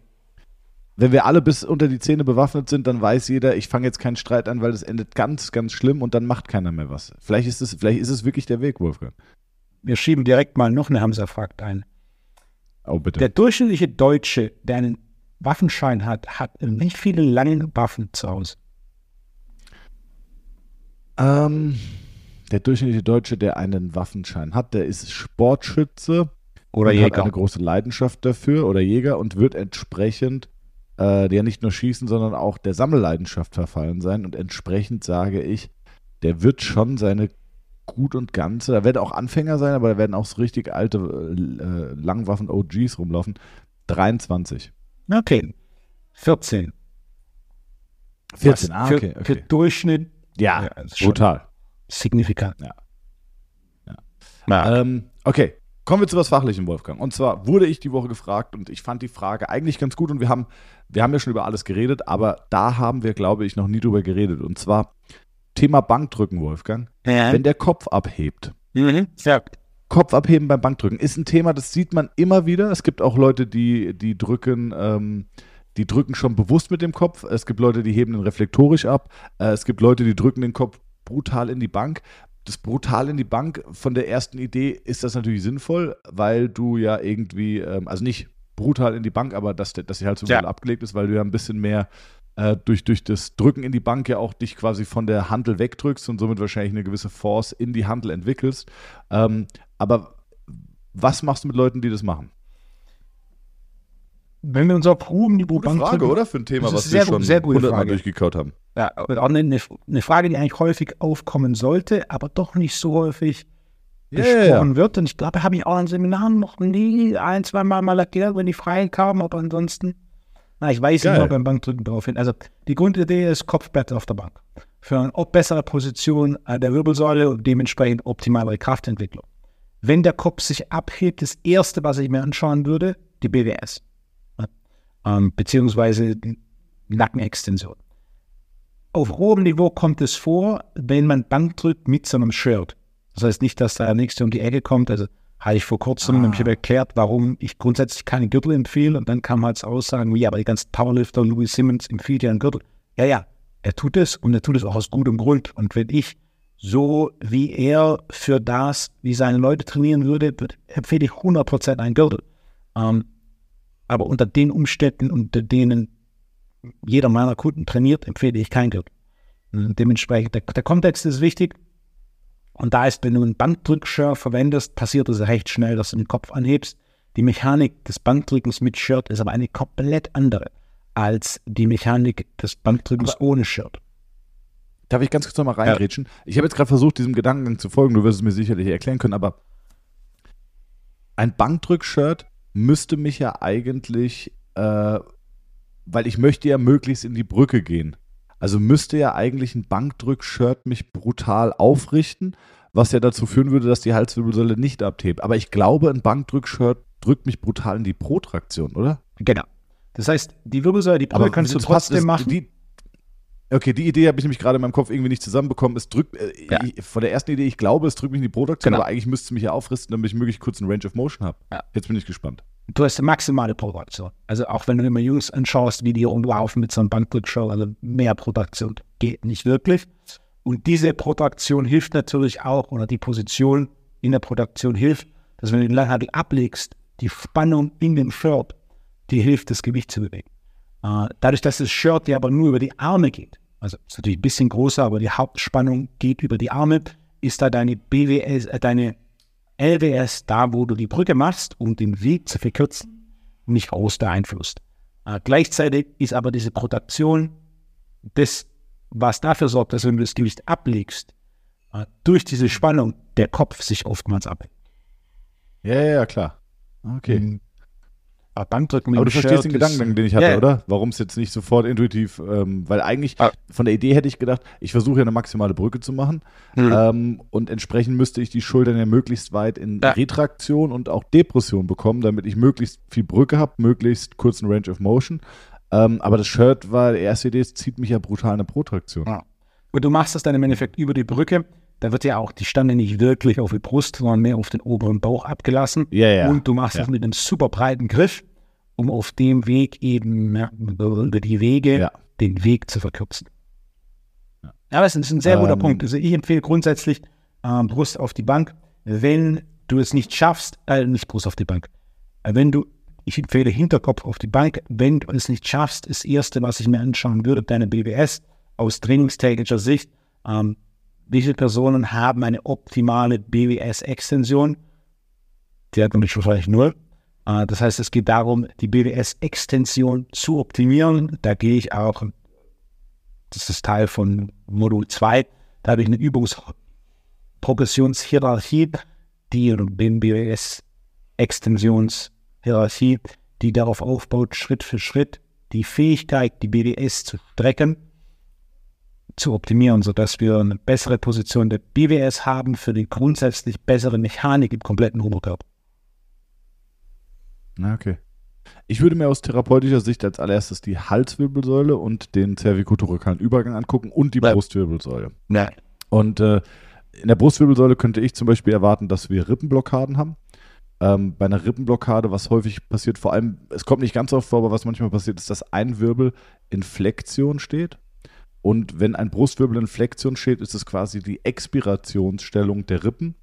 Wenn wir alle bis unter die Zähne bewaffnet sind, dann weiß jeder, ich fange jetzt keinen Streit an, weil es endet ganz, ganz schlimm und dann macht keiner mehr was. Vielleicht ist es, vielleicht ist es wirklich der Weg, Wolfgang. Wir schieben direkt mal noch eine Hamza-Fakt ein. Oh, bitte. Der durchschnittliche Deutsche, der einen Waffenschein hat, hat nicht viele lange Waffen zu Hause. Ähm, der durchschnittliche Deutsche, der einen Waffenschein hat, der ist Sportschütze oder Jäger. hat eine große Leidenschaft dafür oder Jäger und wird entsprechend äh, ja nicht nur schießen, sondern auch der Sammelleidenschaft verfallen sein. Und entsprechend sage ich, der wird schon seine gut und ganze, da werden auch Anfänger sein, aber da werden auch so richtig alte äh, Langwaffen-OGs rumlaufen. 23. Okay. 14. 14, ah, okay, okay. Für Durchschnitt. Ja, ja brutal. Signifikant. Ja. ja. Ähm, okay, kommen wir zu was Fachlichem, Wolfgang. Und zwar wurde ich die Woche gefragt und ich fand die Frage eigentlich ganz gut und wir haben, wir haben ja schon über alles geredet, aber da haben wir, glaube ich, noch nie drüber geredet. Und zwar Thema Bankdrücken, Wolfgang. Ja. Wenn der Kopf abhebt. Mhm. Ja. Kopf abheben beim Bankdrücken ist ein Thema, das sieht man immer wieder. Es gibt auch Leute, die, die drücken, ähm, die drücken schon bewusst mit dem Kopf. Es gibt Leute, die heben den reflektorisch ab. Äh, es gibt Leute, die drücken den Kopf brutal in die Bank. Das brutal in die Bank von der ersten Idee ist das natürlich sinnvoll, weil du ja irgendwie, ähm, also nicht brutal in die Bank, aber dass, dass sie halt so ja. abgelegt ist, weil du ja ein bisschen mehr äh, durch, durch das Drücken in die Bank ja auch dich quasi von der Handel wegdrückst und somit wahrscheinlich eine gewisse Force in die Handel entwickelst. Ähm, aber was machst du mit Leuten, die das machen? Wenn wir uns auf hohem Niveau Gute Frage, oder? Für ein Thema, was wir schon sehr hundertmal durchgekaut haben. Ja, auch eine, eine, Frage, die eigentlich häufig aufkommen sollte, aber doch nicht so häufig yeah, gesprochen yeah. wird. Und ich glaube, habe ich auch an Seminaren noch nie ein, zwei Mal mal erklärt, wenn die Freien kamen, aber ansonsten, na, ich weiß immer beim Bankdrücken darauf hin. Also die Grundidee ist Kopfbett auf der Bank. Für eine bessere Position der Wirbelsäule und dementsprechend optimale Kraftentwicklung. Wenn der Kopf sich abhebt, das erste, was ich mir anschauen würde, die BWS ähm, beziehungsweise Nackenextension. Auf hohem Niveau kommt es vor, wenn man Bank drückt mit so einem Shirt. Das heißt nicht, dass der Nächste um die Ecke kommt. Also hatte ich vor kurzem ah. nämlich erklärt, warum ich grundsätzlich keine Gürtel empfehle. Und dann kam halt Aussagen wie, aber die ganzen Powerlifter, Louis Simmons empfiehlt ja einen Gürtel. Ja, ja, er tut es und er tut es auch aus gutem Grund. Und wenn ich so wie er für das, wie seine Leute trainieren würde, empfehle ich 100% einen Gürtel. Ähm, aber unter den Umständen, unter denen jeder meiner Kunden trainiert, empfehle ich kein Gürtel. Dementsprechend, der, der, Kontext ist wichtig. Und da ist, wenn du einen Bankdrück-Shirt verwendest, passiert es recht schnell, dass du den Kopf anhebst. Die Mechanik des Bankdrückens mit Shirt ist aber eine komplett andere als die Mechanik des Bankdrückens aber ohne Shirt. Darf ich ganz kurz nochmal reingrätschen? Ja. Ich habe jetzt gerade versucht, diesem Gedankengang zu folgen. Du wirst es mir sicherlich erklären können, aber ein Bankdrück-Shirt müsste mich ja eigentlich, äh, weil ich möchte ja möglichst in die Brücke gehen. Also müsste ja eigentlich ein Bankdrück-Shirt mich brutal aufrichten, was ja dazu führen würde, dass die Halswirbelsäule nicht abhebt. Aber ich glaube, ein Bankdrück-Shirt drückt mich brutal in die Protraktion, oder? Genau. Das heißt, die Wirbelsäule, die Brücke kannst du trotzdem machen. Die, Okay, die Idee habe ich nämlich gerade in meinem Kopf irgendwie nicht zusammenbekommen. Es drückt, äh, ja. ich, von der ersten Idee, ich glaube, es drückt mich in die Produktion, genau. aber eigentlich müsste es mich ja aufristen, damit ich möglichst kurz einen Range of Motion habe. Ja. Jetzt bin ich gespannt. Du hast eine maximale Produktion. Also auch wenn du immer Jungs anschaust, wie die rumlaufen mit so einem Bankdrückshow, also mehr Produktion geht nicht wirklich. Und diese Produktion hilft natürlich auch, oder die Position in der Produktion hilft, dass wenn du den Langhandel ablegst, die Spannung in dem Shirt, die hilft, das Gewicht zu bewegen. Äh, dadurch, dass das Shirt ja aber nur über die Arme geht, also ist natürlich ein bisschen größer, aber die Hauptspannung geht über die Arme, ist da deine BWS, äh, deine LWS da, wo du die Brücke machst, um den Weg zu verkürzen, nicht groß beeinflusst. Äh, gleichzeitig ist aber diese Protektion das, was dafür sorgt, dass wenn du das Gewicht ablegst, äh, durch diese Spannung der Kopf sich oftmals ab. Ja, ja, ja, klar. Okay. Aber Bankdrücken mit Aber du verstehst den Gedanken, den ich hatte, Ja, ja. oder? Warum es jetzt nicht sofort intuitiv, ähm, weil eigentlich Ah. von der Idee hätte ich gedacht, ich versuche ja eine maximale Brücke zu machen Mhm. ähm, und entsprechend müsste ich die Schultern ja möglichst weit in Ja. Retraktion und auch Depression bekommen, damit ich möglichst viel Brücke habe, möglichst kurzen Range of Motion. Ähm, aber das Shirt war, die erste Idee, es zieht mich ja brutal in eine Protraktion. Ja. Und du machst das dann im Endeffekt über die Brücke. Da wird ja auch die Stange nicht wirklich auf die Brust, sondern mehr auf den oberen Bauch abgelassen. Ja, ja. Und du machst Ja. das mit einem super breiten Griff, um auf dem Weg eben ja, über die Wege Ja. den Weg zu verkürzen. Ja, aber es ist ein sehr guter Ähm, Punkt. Also ich empfehle grundsätzlich ähm, Brust auf die Bank. Wenn du es nicht schaffst, äh, nicht Brust auf die Bank. Äh, Wenn du, ich empfehle Hinterkopf auf die Bank. Wenn du es nicht schaffst, das erste, was ich mir anschauen würde, deine BWS aus trainingstechnischer Sicht. Ähm, wie viele Personen haben eine optimale BWS-Extension? Die hat nämlich wahrscheinlich null. Äh, das heißt, es geht darum, die BWS-Extension zu optimieren. Da gehe ich auch, das ist Teil von Modul 2, da habe ich eine Übungsprogressionshierarchie, die BWS-Extensionshierarchie, die darauf aufbaut, Schritt für Schritt die Fähigkeit, die BWS zu strecken, zu optimieren, sodass wir eine bessere Position der BWS haben für die grundsätzlich bessere Mechanik im kompletten Oberkörper. Na, okay. Ich würde mir aus therapeutischer Sicht als allererstes die Halswirbelsäule und den cervicothoracalen Übergang angucken und die Ja. Brustwirbelsäule. Ja. Und äh, in der Brustwirbelsäule könnte ich zum Beispiel erwarten, dass wir Rippenblockaden haben. Ähm, bei einer Rippenblockade, was häufig passiert, vor allem, es kommt nicht ganz oft vor, aber was manchmal passiert, ist, dass ein Wirbel in Flexion steht. Und wenn ein Brustwirbel in Flexion steht, ist es quasi die Expirationsstellung der Rippen,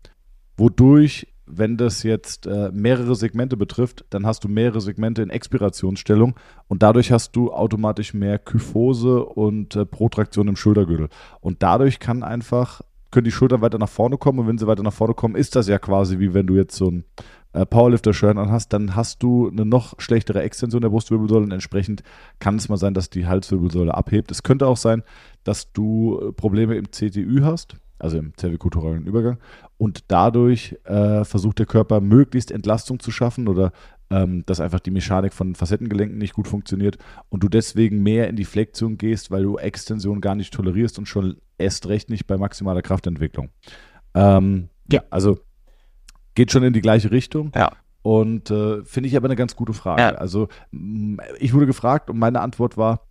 wodurch, wenn das jetzt äh, mehrere Segmente betrifft, dann hast du mehrere Segmente in Expirationsstellung und dadurch hast du automatisch mehr Kyphose und äh, Protraktion im Schultergürtel. Und dadurch kann einfach, können die Schultern weiter nach vorne kommen und wenn sie weiter nach vorne kommen, ist das ja quasi wie wenn du jetzt so ein äh, Powerlifter-Shirt anhast, dann hast du eine noch schlechtere Extension der Brustwirbelsäule und entsprechend kann es mal sein, dass die Halswirbelsäule abhebt. Es könnte auch sein, dass du äh, Probleme im CTÜ hast, also im cervicothoralen Übergang und dadurch äh, versucht der Körper möglichst Entlastung zu schaffen oder ähm, dass einfach die Mechanik von Facettengelenken nicht gut funktioniert und du deswegen mehr in die Flexion gehst, weil du Extension gar nicht tolerierst und schon erst recht nicht bei maximaler Kraftentwicklung. Ähm, Ja. also geht schon in die gleiche Richtung. Ja. Und äh, finde ich aber eine ganz gute Frage. Ja. Also ich wurde gefragt und meine Antwort war,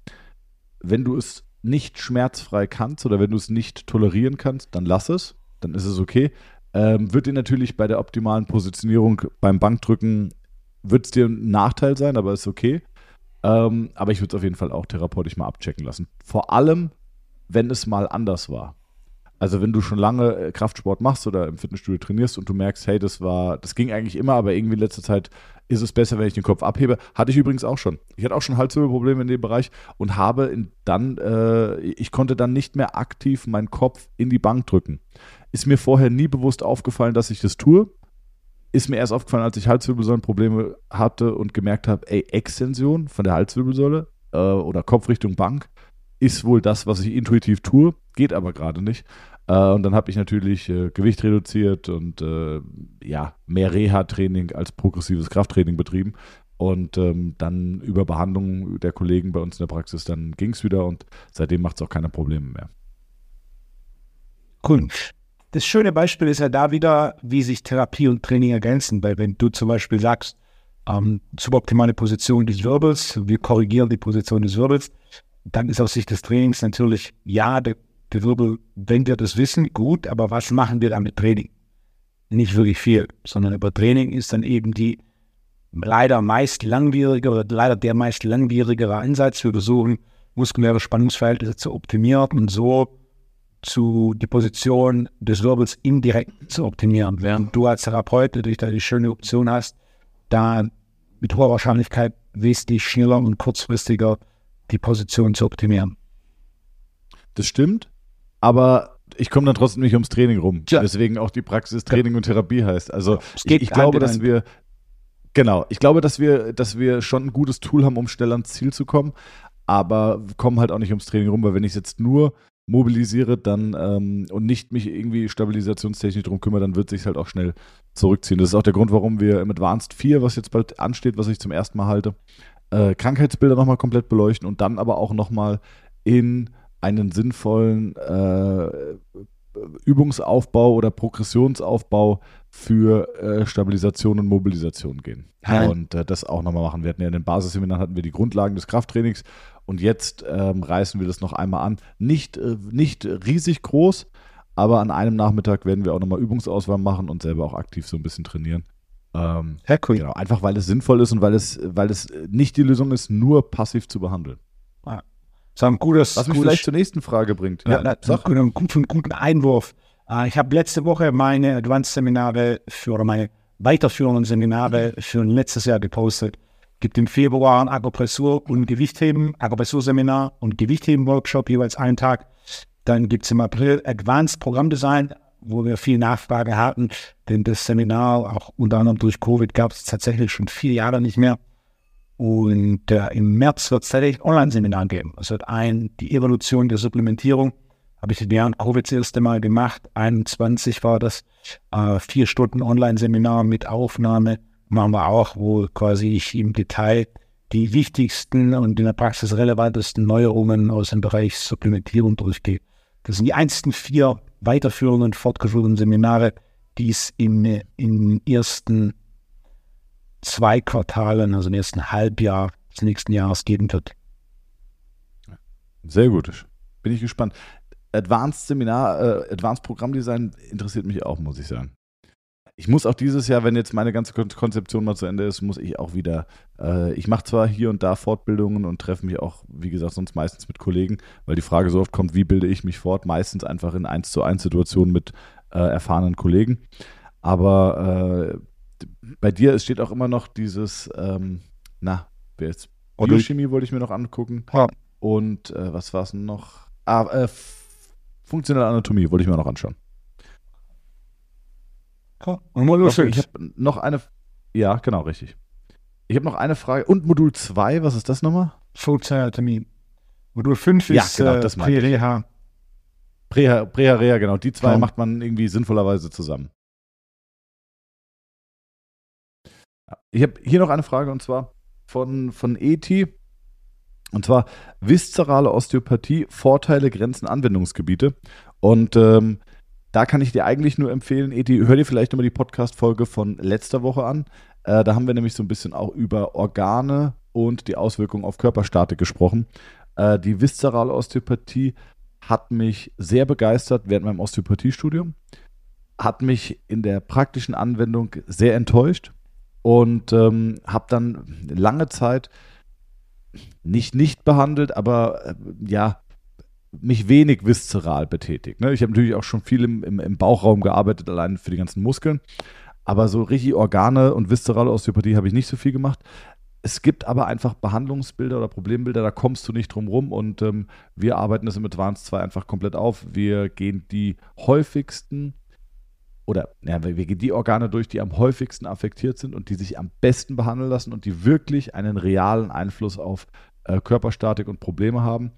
wenn du es nicht schmerzfrei kannst oder wenn du es nicht tolerieren kannst, dann lass es, dann ist es okay. Ähm, wird dir natürlich bei der optimalen Positionierung beim Bankdrücken, wird es dir ein Nachteil sein, aber ist okay. Ähm, aber ich würde es auf jeden Fall auch therapeutisch mal abchecken lassen. Vor allem, wenn es mal anders war. Also wenn du schon lange äh, Kraftsport machst oder im Fitnessstudio trainierst und du merkst, hey, das war, das ging eigentlich immer, aber irgendwie in letzter Zeit ist es besser, wenn ich den Kopf abhebe. Hatte ich übrigens auch schon. Ich hatte auch schon Halswirbelprobleme in dem Bereich und habe dann, äh, ich konnte dann nicht mehr aktiv meinen Kopf in die Bank drücken. Ist mir vorher nie bewusst aufgefallen, dass ich das tue. Ist mir erst aufgefallen, als ich Halswirbelsäulenprobleme hatte und gemerkt habe, ey, Extension von der Halswirbelsäule äh, oder Kopfrichtung Bank ist wohl das, was ich intuitiv tue, geht aber gerade nicht. Äh, und dann habe ich natürlich äh, Gewicht reduziert und äh, ja, mehr Reha-Training als progressives Krafttraining betrieben. Und ähm, dann über Behandlung der Kollegen bei uns in der Praxis, dann ging es wieder und seitdem macht es auch keine Probleme mehr. Cool. Das schöne Beispiel ist ja da wieder, wie sich Therapie und Training ergänzen, weil wenn du zum Beispiel sagst, ähm, suboptimale Position des Wirbels, wir korrigieren die Position des Wirbels, dann ist aus Sicht des Trainings natürlich, ja, der, Wirbel, wenn wir das wissen, gut, aber was machen wir damit Training? Nicht wirklich viel, sondern über Training ist dann eben die leider meist langwierige oder leider der meist langwierigere Ansatz. Wir versuchen, muskuläre Spannungsverhältnisse zu optimieren und so zu die Position des Wirbels indirekt zu optimieren, während du als Therapeut natürlich da die schöne Option hast, da mit hoher Wahrscheinlichkeit wesentlich schneller und kurzfristiger die Position zu optimieren. Das stimmt, aber ich komme dann trotzdem nicht ums Training rum. Tja. Deswegen auch die Praxis Training und Therapie heißt. Also Es geht ich, ich glaube, dass wir genau, ich glaube, dass wir, dass wir schon ein gutes Tool haben, um schnell ans Ziel zu kommen, aber kommen halt auch nicht ums Training rum, weil wenn ich es jetzt nur mobilisiere dann ähm, und nicht mich irgendwie stabilisationstechnisch drum kümmere, dann wird sich halt auch schnell zurückziehen. Das ist auch der Grund, warum wir im Advanced 4, was jetzt bald ansteht, was ich zum ersten Mal halte, äh, Krankheitsbilder nochmal komplett beleuchten und dann aber auch nochmal in einen sinnvollen äh, Übungsaufbau oder Progressionsaufbau für äh, Stabilisation und Mobilisation gehen. Ja. Und äh, das auch nochmal machen. Wir hatten ja in den Basisseminaren hatten wir die Grundlagen des Krafttrainings und jetzt ähm, reißen wir das noch einmal an. Nicht, äh, nicht riesig groß, aber an einem Nachmittag werden wir auch nochmal Übungsauswahl machen und selber auch aktiv so ein bisschen trainieren. Ähm, ja, cool. Genau, einfach weil es sinnvoll ist und weil es, weil es nicht die Lösung ist, nur passiv zu behandeln. Ja. Das ein gutes, Was mich gutes, vielleicht zur nächsten Frage bringt. Ja, ja sag. Einen guten, Einwurf. Uh, ich habe letzte Woche meine Advanced-Seminare für oder meine weiterführenden Seminare für letztes Jahr gepostet. Gibt im Februar ein Akupressur- und Gewichtheben, Akupressur-Seminar und Gewichtheben-Workshop, jeweils einen Tag. Dann gibt es im April Advanced Programmdesign, wo wir viel Nachfrage hatten, denn das Seminar, auch unter anderem durch Covid, gab es tatsächlich schon vier Jahre nicht mehr. Und äh, im März wird es tatsächlich Online-Seminar geben. Es wird ein, die Evolution der Supplementierung, habe ich während Covid das erste Mal gemacht. 21 war das, äh, vier Stunden Online-Seminar mit Aufnahme. Machen wir auch, wo quasi ich im Detail die wichtigsten und in der Praxis relevantesten Neuerungen aus dem Bereich Supplementierung durchgehe. Das sind die einzigen vier weiterführenden, fortgeführten Seminare, die es im, im ersten zwei Quartalen, also im ersten Halbjahr des nächsten Jahres geben wird. Sehr gut. Bin ich gespannt. Advanced Seminar, äh, Advanced Programmdesign interessiert mich auch, muss ich sagen. Ich muss auch dieses Jahr, wenn jetzt meine ganze Konzeption mal zu Ende ist, muss ich auch wieder, äh, ich mache zwar hier und da Fortbildungen und treffe mich auch, wie gesagt, sonst meistens mit Kollegen, weil die Frage so oft kommt, wie bilde ich mich fort? Meistens einfach in 1 zu 1 Situationen mit äh, erfahrenen Kollegen. Aber äh, bei dir es steht auch immer noch dieses, ähm, na, wer jetzt? Biochemie wollte ich mir noch angucken. Ja. Und äh, was war es noch? Ah, äh, funktionelle Anatomie wollte ich mir noch anschauen. Und Modul okay, Ich habe noch eine. Ja, genau, richtig. Ich habe noch eine Frage. Und Modul 2, was ist das nochmal? Funktionelle Anatomie. Modul 5 ja, ist genau, das äh, Prä-Reha. Prä-Reha, genau. Die zwei genau. macht man irgendwie sinnvollerweise zusammen. Ich habe hier noch eine Frage und zwar von, von ET. Und zwar viszerale Osteopathie, Vorteile, Grenzen, Anwendungsgebiete. Und ähm, da kann ich dir eigentlich nur empfehlen, Eti, hör dir vielleicht nochmal die Podcast-Folge von letzter Woche an. Äh, da haben wir nämlich so ein bisschen auch über Organe und die Auswirkungen auf Körperstatik gesprochen. Äh, die viszerale Osteopathie hat mich sehr begeistert während meinem Osteopathiestudium, hat mich in der praktischen Anwendung sehr enttäuscht und ähm, habe dann lange Zeit nicht nicht behandelt, aber äh, ja, mich wenig viszeral betätigt. Ne? Ich habe natürlich auch schon viel im, im, im, Bauchraum gearbeitet, allein für die ganzen Muskeln. Aber so richtig Organe und viszerale Osteopathie habe ich nicht so viel gemacht. Es gibt aber einfach Behandlungsbilder oder Problembilder, da kommst du nicht drum rum und ähm, wir arbeiten das im Advanced 2 einfach komplett auf. Wir gehen die häufigsten oder ja, wir gehen die Organe durch, die am häufigsten affektiert sind und die sich am besten behandeln lassen und die wirklich einen realen Einfluss auf äh, Körperstatik und Probleme haben.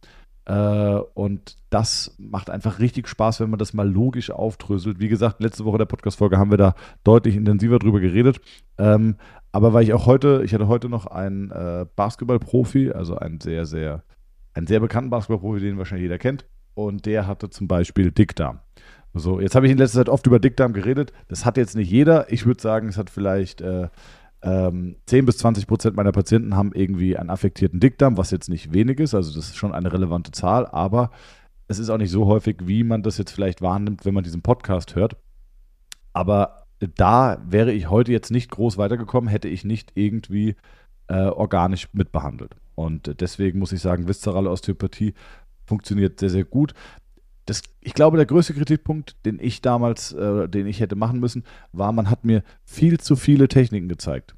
Äh, und das macht einfach richtig Spaß, wenn man das mal logisch aufdröselt. Wie gesagt, letzte Woche der Podcast-Folge haben wir da deutlich intensiver drüber geredet. Ähm, aber weil ich auch heute, ich hatte heute noch einen äh, Basketballprofi, also einen sehr, sehr, einen sehr bekannten Basketballprofi, den wahrscheinlich jeder kennt. Und der hatte zum Beispiel Dickdarm. So, jetzt habe ich in letzter Zeit oft über Dickdarm geredet. Das hat jetzt nicht jeder. Ich würde sagen, es hat vielleicht äh, ähm, 10 bis 20 Prozent meiner Patienten haben irgendwie einen affektierten Dickdarm, was jetzt nicht wenig ist. Also das ist schon eine relevante Zahl, aber es ist auch nicht so häufig, wie man das jetzt vielleicht wahrnimmt, wenn man diesen Podcast hört. Aber da wäre ich heute jetzt nicht groß weitergekommen, hätte ich nicht irgendwie äh, organisch mitbehandelt. Und deswegen muss ich sagen, viszerale Osteopathie funktioniert sehr, sehr gut das, ich glaube, der größte Kritikpunkt, den ich damals, äh, den ich hätte machen müssen, war, man hat mir viel zu viele Techniken gezeigt.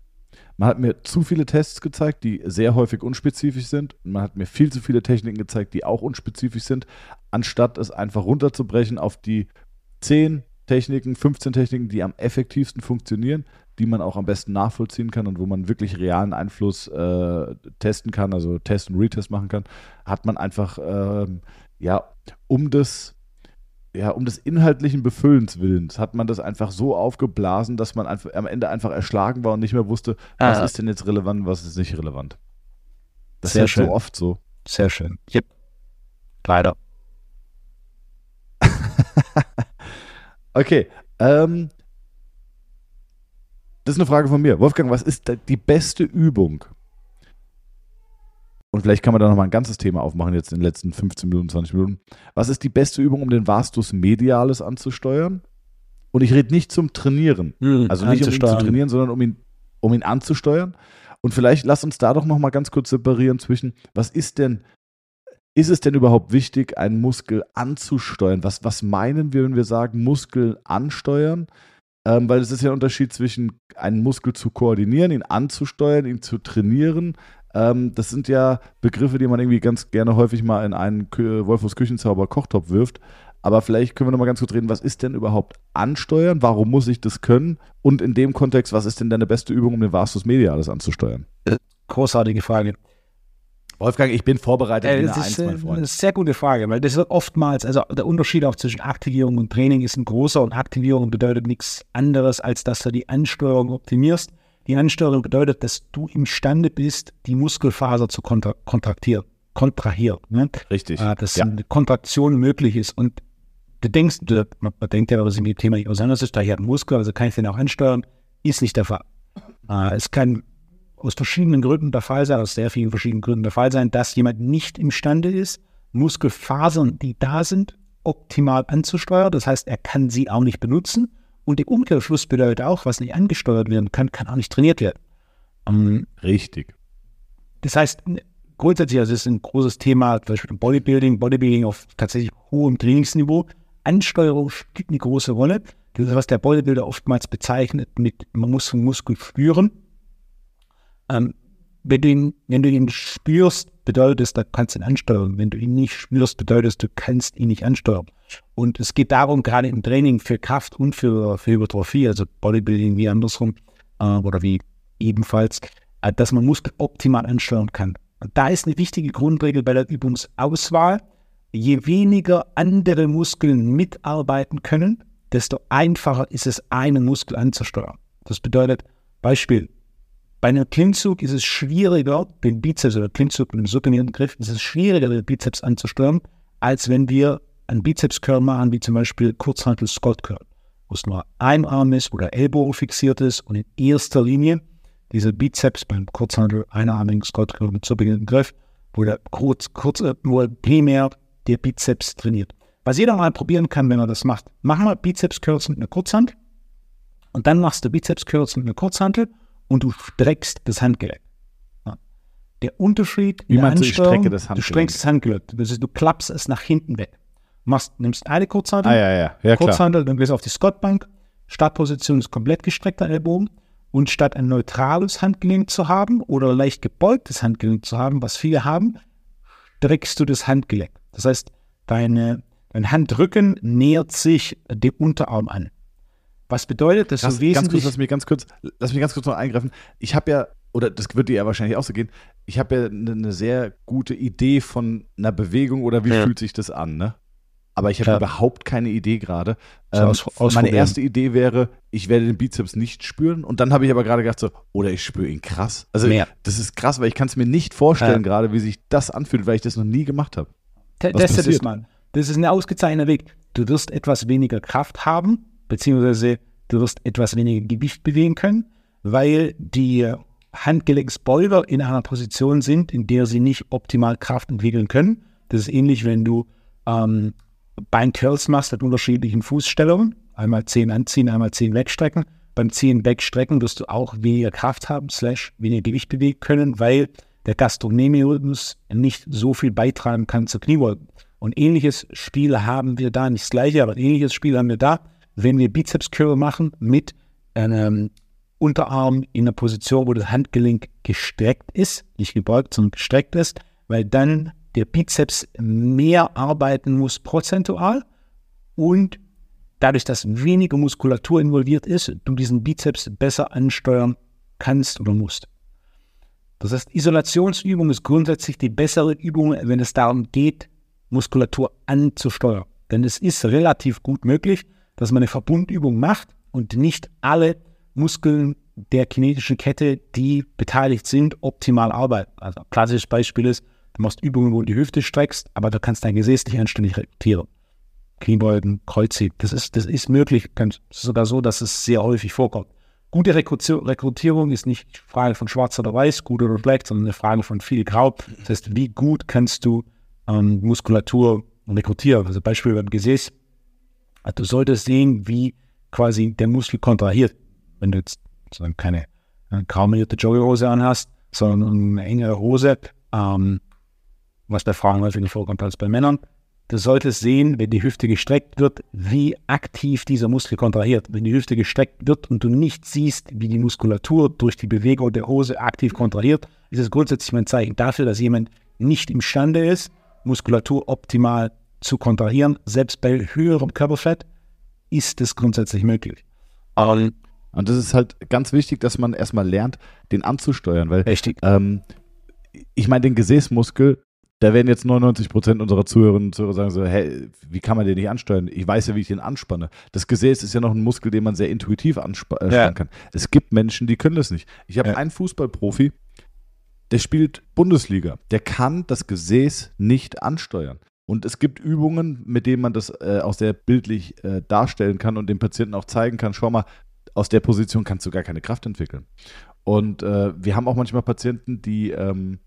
Man hat mir zu viele Tests gezeigt, die sehr häufig unspezifisch sind. Man hat mir viel zu viele Techniken gezeigt, die auch unspezifisch sind, anstatt es einfach runterzubrechen auf die 10 Techniken, 15 Techniken, die am effektivsten funktionieren, die man auch am besten nachvollziehen kann und wo man wirklich realen Einfluss äh, testen kann, also Test und Retest machen kann, hat man einfach äh, ja, um das, ja, um des inhaltlichen Befüllens Willens hat man das einfach so aufgeblasen, dass man einfach, am Ende einfach erschlagen war und nicht mehr wusste, was Ah. ist denn jetzt relevant, was ist nicht relevant. Das Sehr ist schön. so oft so. Sehr schön. Yep. Leider. Okay, ähm, das ist eine Frage von mir. Wolfgang, was ist die beste Übung? Und vielleicht kann man da noch mal ein ganzes Thema aufmachen, jetzt in den letzten 15 Minuten, 20 Minuten. Was ist die beste Übung, um den Vastus Medialis anzusteuern? Und ich rede nicht zum Trainieren. Also nicht um ihn zu trainieren, sondern um ihn, um ihn anzusteuern. Und vielleicht lass uns da doch noch mal ganz kurz separieren zwischen, was ist denn, ist es denn überhaupt wichtig, einen Muskel anzusteuern? Was, was meinen wir, wenn wir sagen, Muskel ansteuern? Ähm, weil es ist ja ein Unterschied zwischen einen Muskel zu koordinieren, ihn anzusteuern, ihn zu trainieren. Ähm, das sind ja Begriffe, die man irgendwie ganz gerne häufig mal in einen Kü Wolfus Küchenzauber Kochtopf wirft. Aber vielleicht können wir noch mal ganz kurz reden, was ist denn überhaupt ansteuern? Warum muss ich das können? Und in dem Kontext, was ist denn deine beste Übung, um den Vastus Medialis anzusteuern? Großartige Frage. Wolfgang, ich bin vorbereitet Äh, das eine ist Eins, äh, mein eine sehr gute Frage, weil das wird oftmals, also der Unterschied auch zwischen Aktivierung und Training ist ein großer und Aktivierung bedeutet nichts anderes, als dass du die Ansteuerung optimierst. Die Ansteuerung bedeutet, dass du imstande bist, die Muskelfaser zu kontra kontraktieren, kontrahieren. Ne? Richtig. äh, dass Ja. eine Kontraktion möglich ist. Und du denkst, du, man, man denkt ja, dass sich mit dem Thema nicht auseinandersetzt, da hier hat einen Muskel, also kann ich den auch ansteuern. Ist nicht der Fall. Äh, es kann aus verschiedenen Gründen der Fall sein, aus sehr vielen verschiedenen Gründen der Fall sein, dass jemand nicht imstande ist, Muskelfasern, die da sind, optimal anzusteuern. Das heißt, er kann sie auch nicht benutzen. Und der Umkehrschluss bedeutet auch, was nicht angesteuert werden kann, kann auch nicht trainiert werden. Ähm, Richtig. das heißt, grundsätzlich, also es ist ein großes Thema, zum Beispiel im Bodybuilding, Bodybuilding auf tatsächlich hohem Trainingsniveau. Ansteuerung spielt eine große Rolle. Das ist, was der Bodybuilder oftmals bezeichnet mit, man muss einen Muskel spüren. Ähm, wenn, du ihn, wenn du ihn spürst, bedeutet es, da kannst du ihn ansteuern. Wenn du ihn nicht spürst, bedeutet es, du kannst ihn nicht ansteuern. Und es geht darum, gerade im Training für Kraft und für, für Hypertrophie, also Bodybuilding wie andersrum äh, oder wie ebenfalls, äh, dass man Muskel optimal ansteuern kann. Und da ist eine wichtige Grundregel bei der Übungsauswahl. Je weniger andere Muskeln mitarbeiten können, desto einfacher ist es, einen Muskel anzusteuern. Das bedeutet, Beispiel, bei einem Klimmzug ist es schwieriger, den Bizeps oder Klimmzug mit einem supinierten Griff, ist es schwieriger, den Bizeps anzusteuern, als wenn wir einen Bizeps-Curl machen, wie zum Beispiel Kurzhantel Scott Curl, wo es nur ein Arm ist oder Ellbogen fixiert ist und in erster Linie dieser Bizeps beim Kurzhantel einarmigen Scott Curl mit supiniertem Griff, wo der kurz, kurz, äh, wo primär der Bizeps trainiert. Was jeder mal probieren kann, wenn er das macht. Mach mal Bizeps-Curls mit einer Kurzhand und dann machst du Bizeps-Curls mit einer Kurzhantel und du streckst das Handgelenk. Der Unterschied Wie der meinst du, das du Handgelenk? streckst das Handgelenk. Das ist, du klappst es nach hinten weg. Machst, nimmst eine Kurzhantel, Ah, ja, ja. Ja, klar. Kurzhantel, dann gehst du auf die Scottbank. Startposition ist komplett gestreckter Ellbogen. Und statt ein neutrales Handgelenk zu haben oder leicht gebeugtes Handgelenk zu haben, was viele haben, streckst du das Handgelenk. Das heißt, deine, dein Handrücken nähert sich dem Unterarm an. Was bedeutet, dass Krass, du ganz kurz, wesentlich... lass mich ganz kurz, lass mich ganz kurz noch eingreifen. Ich habe ja, oder das wird dir ja wahrscheinlich auch so gehen, ich habe ja eine ne sehr gute Idee von einer Bewegung oder wie Ja. fühlt sich das an, ne? Aber ich habe Ja. überhaupt keine Idee gerade. So, Ähm, meine erste Idee wäre, ich werde den Bizeps nicht spüren. Und dann habe ich aber gerade gedacht so, oder ich spüre ihn krass. Also Mehr. das ist krass, weil ich kann es mir nicht vorstellen Ja. gerade, wie sich das anfühlt, weil ich das noch nie gemacht habe. Te- Was Teste das passiert? mal. Das ist ein ausgezeichneter Weg. Du wirst etwas weniger Kraft haben, beziehungsweise du wirst etwas weniger Gewicht bewegen können, weil die Handgelenksbeuger in einer Position sind, in der sie nicht optimal Kraft entwickeln können. Das ist ähnlich, wenn du ähm, Beincurls machst mit unterschiedlichen Fußstellungen. Einmal 10 anziehen, einmal 10 wegstrecken. Beim 10 wegstrecken wirst du auch weniger Kraft haben, slash weniger Gewicht bewegen können, weil der Gastrocnemius nicht so viel beitragen kann zur Kniebeugen. Und ähnliches Spiel haben wir da, nicht das gleiche, aber ähnliches Spiel haben wir da, wenn wir Bizeps Curl machen mit einem Unterarm in einer Position, wo das Handgelenk gestreckt ist, nicht gebeugt, sondern gestreckt ist, weil dann der Bizeps mehr arbeiten muss prozentual und dadurch, dass weniger Muskulatur involviert ist, du diesen Bizeps besser ansteuern kannst oder musst. Das heißt, Isolationsübung ist grundsätzlich die bessere Übung, wenn es darum geht, Muskulatur anzusteuern. Denn es ist relativ gut möglich, dass man eine Verbundübung macht und nicht alle Muskeln der kinetischen Kette, die beteiligt sind, optimal arbeiten. Also ein klassisches Beispiel ist, du machst Übungen, wo du die Hüfte streckst, aber du kannst dein Gesäß nicht anständig rekrutieren. Kniebeugen, Kreuzheben, das ist, das ist möglich. Es ist sogar so, dass es sehr häufig vorkommt. Gute Rekrutierung ist nicht Frage von schwarz oder weiß, gut oder schlecht, sondern eine Frage von viel grau. Das heißt, wie gut kannst du ähm, Muskulatur rekrutieren? Also Beispiel beim Gesäß. Du solltest sehen, wie quasi der Muskel kontrahiert. Wenn du jetzt sondern keine äh, graumelierte Jogginghose anhast, sondern eine engere Hose, ähm, was bei Frauen häufig vorkommt als bei Männern. Du solltest sehen, wenn die Hüfte gestreckt wird, wie aktiv dieser Muskel kontrahiert. Wenn die Hüfte gestreckt wird und du nicht siehst, wie die Muskulatur durch die Bewegung der Hose aktiv kontrahiert, ist es grundsätzlich ein Zeichen dafür, dass jemand nicht imstande ist, Muskulatur optimal zu kontrahieren. Selbst bei höherem Körperfett ist es grundsätzlich möglich. Um, und das ist halt ganz wichtig, dass man erstmal lernt, den anzusteuern, weil ähm, ich meine, den Gesäßmuskel, da werden jetzt 99 Prozent unserer Zuhörerinnen und Zuhörer sagen so, hey, wie kann man den nicht ansteuern? Ich weiß ja, wie ich den anspanne. Das Gesäß ist ja noch ein Muskel, den man sehr intuitiv anspannen äh, ja. kann. Es gibt Menschen, die können das nicht. Ich habe ja. einen Fußballprofi, der spielt Bundesliga. Der kann das Gesäß nicht ansteuern. Und es gibt Übungen, mit denen man das äh, auch sehr bildlich äh, darstellen kann und dem Patienten auch zeigen kann, schau mal, aus der Position kannst du gar keine Kraft entwickeln. Und äh, wir haben auch manchmal Patienten, die, ähm,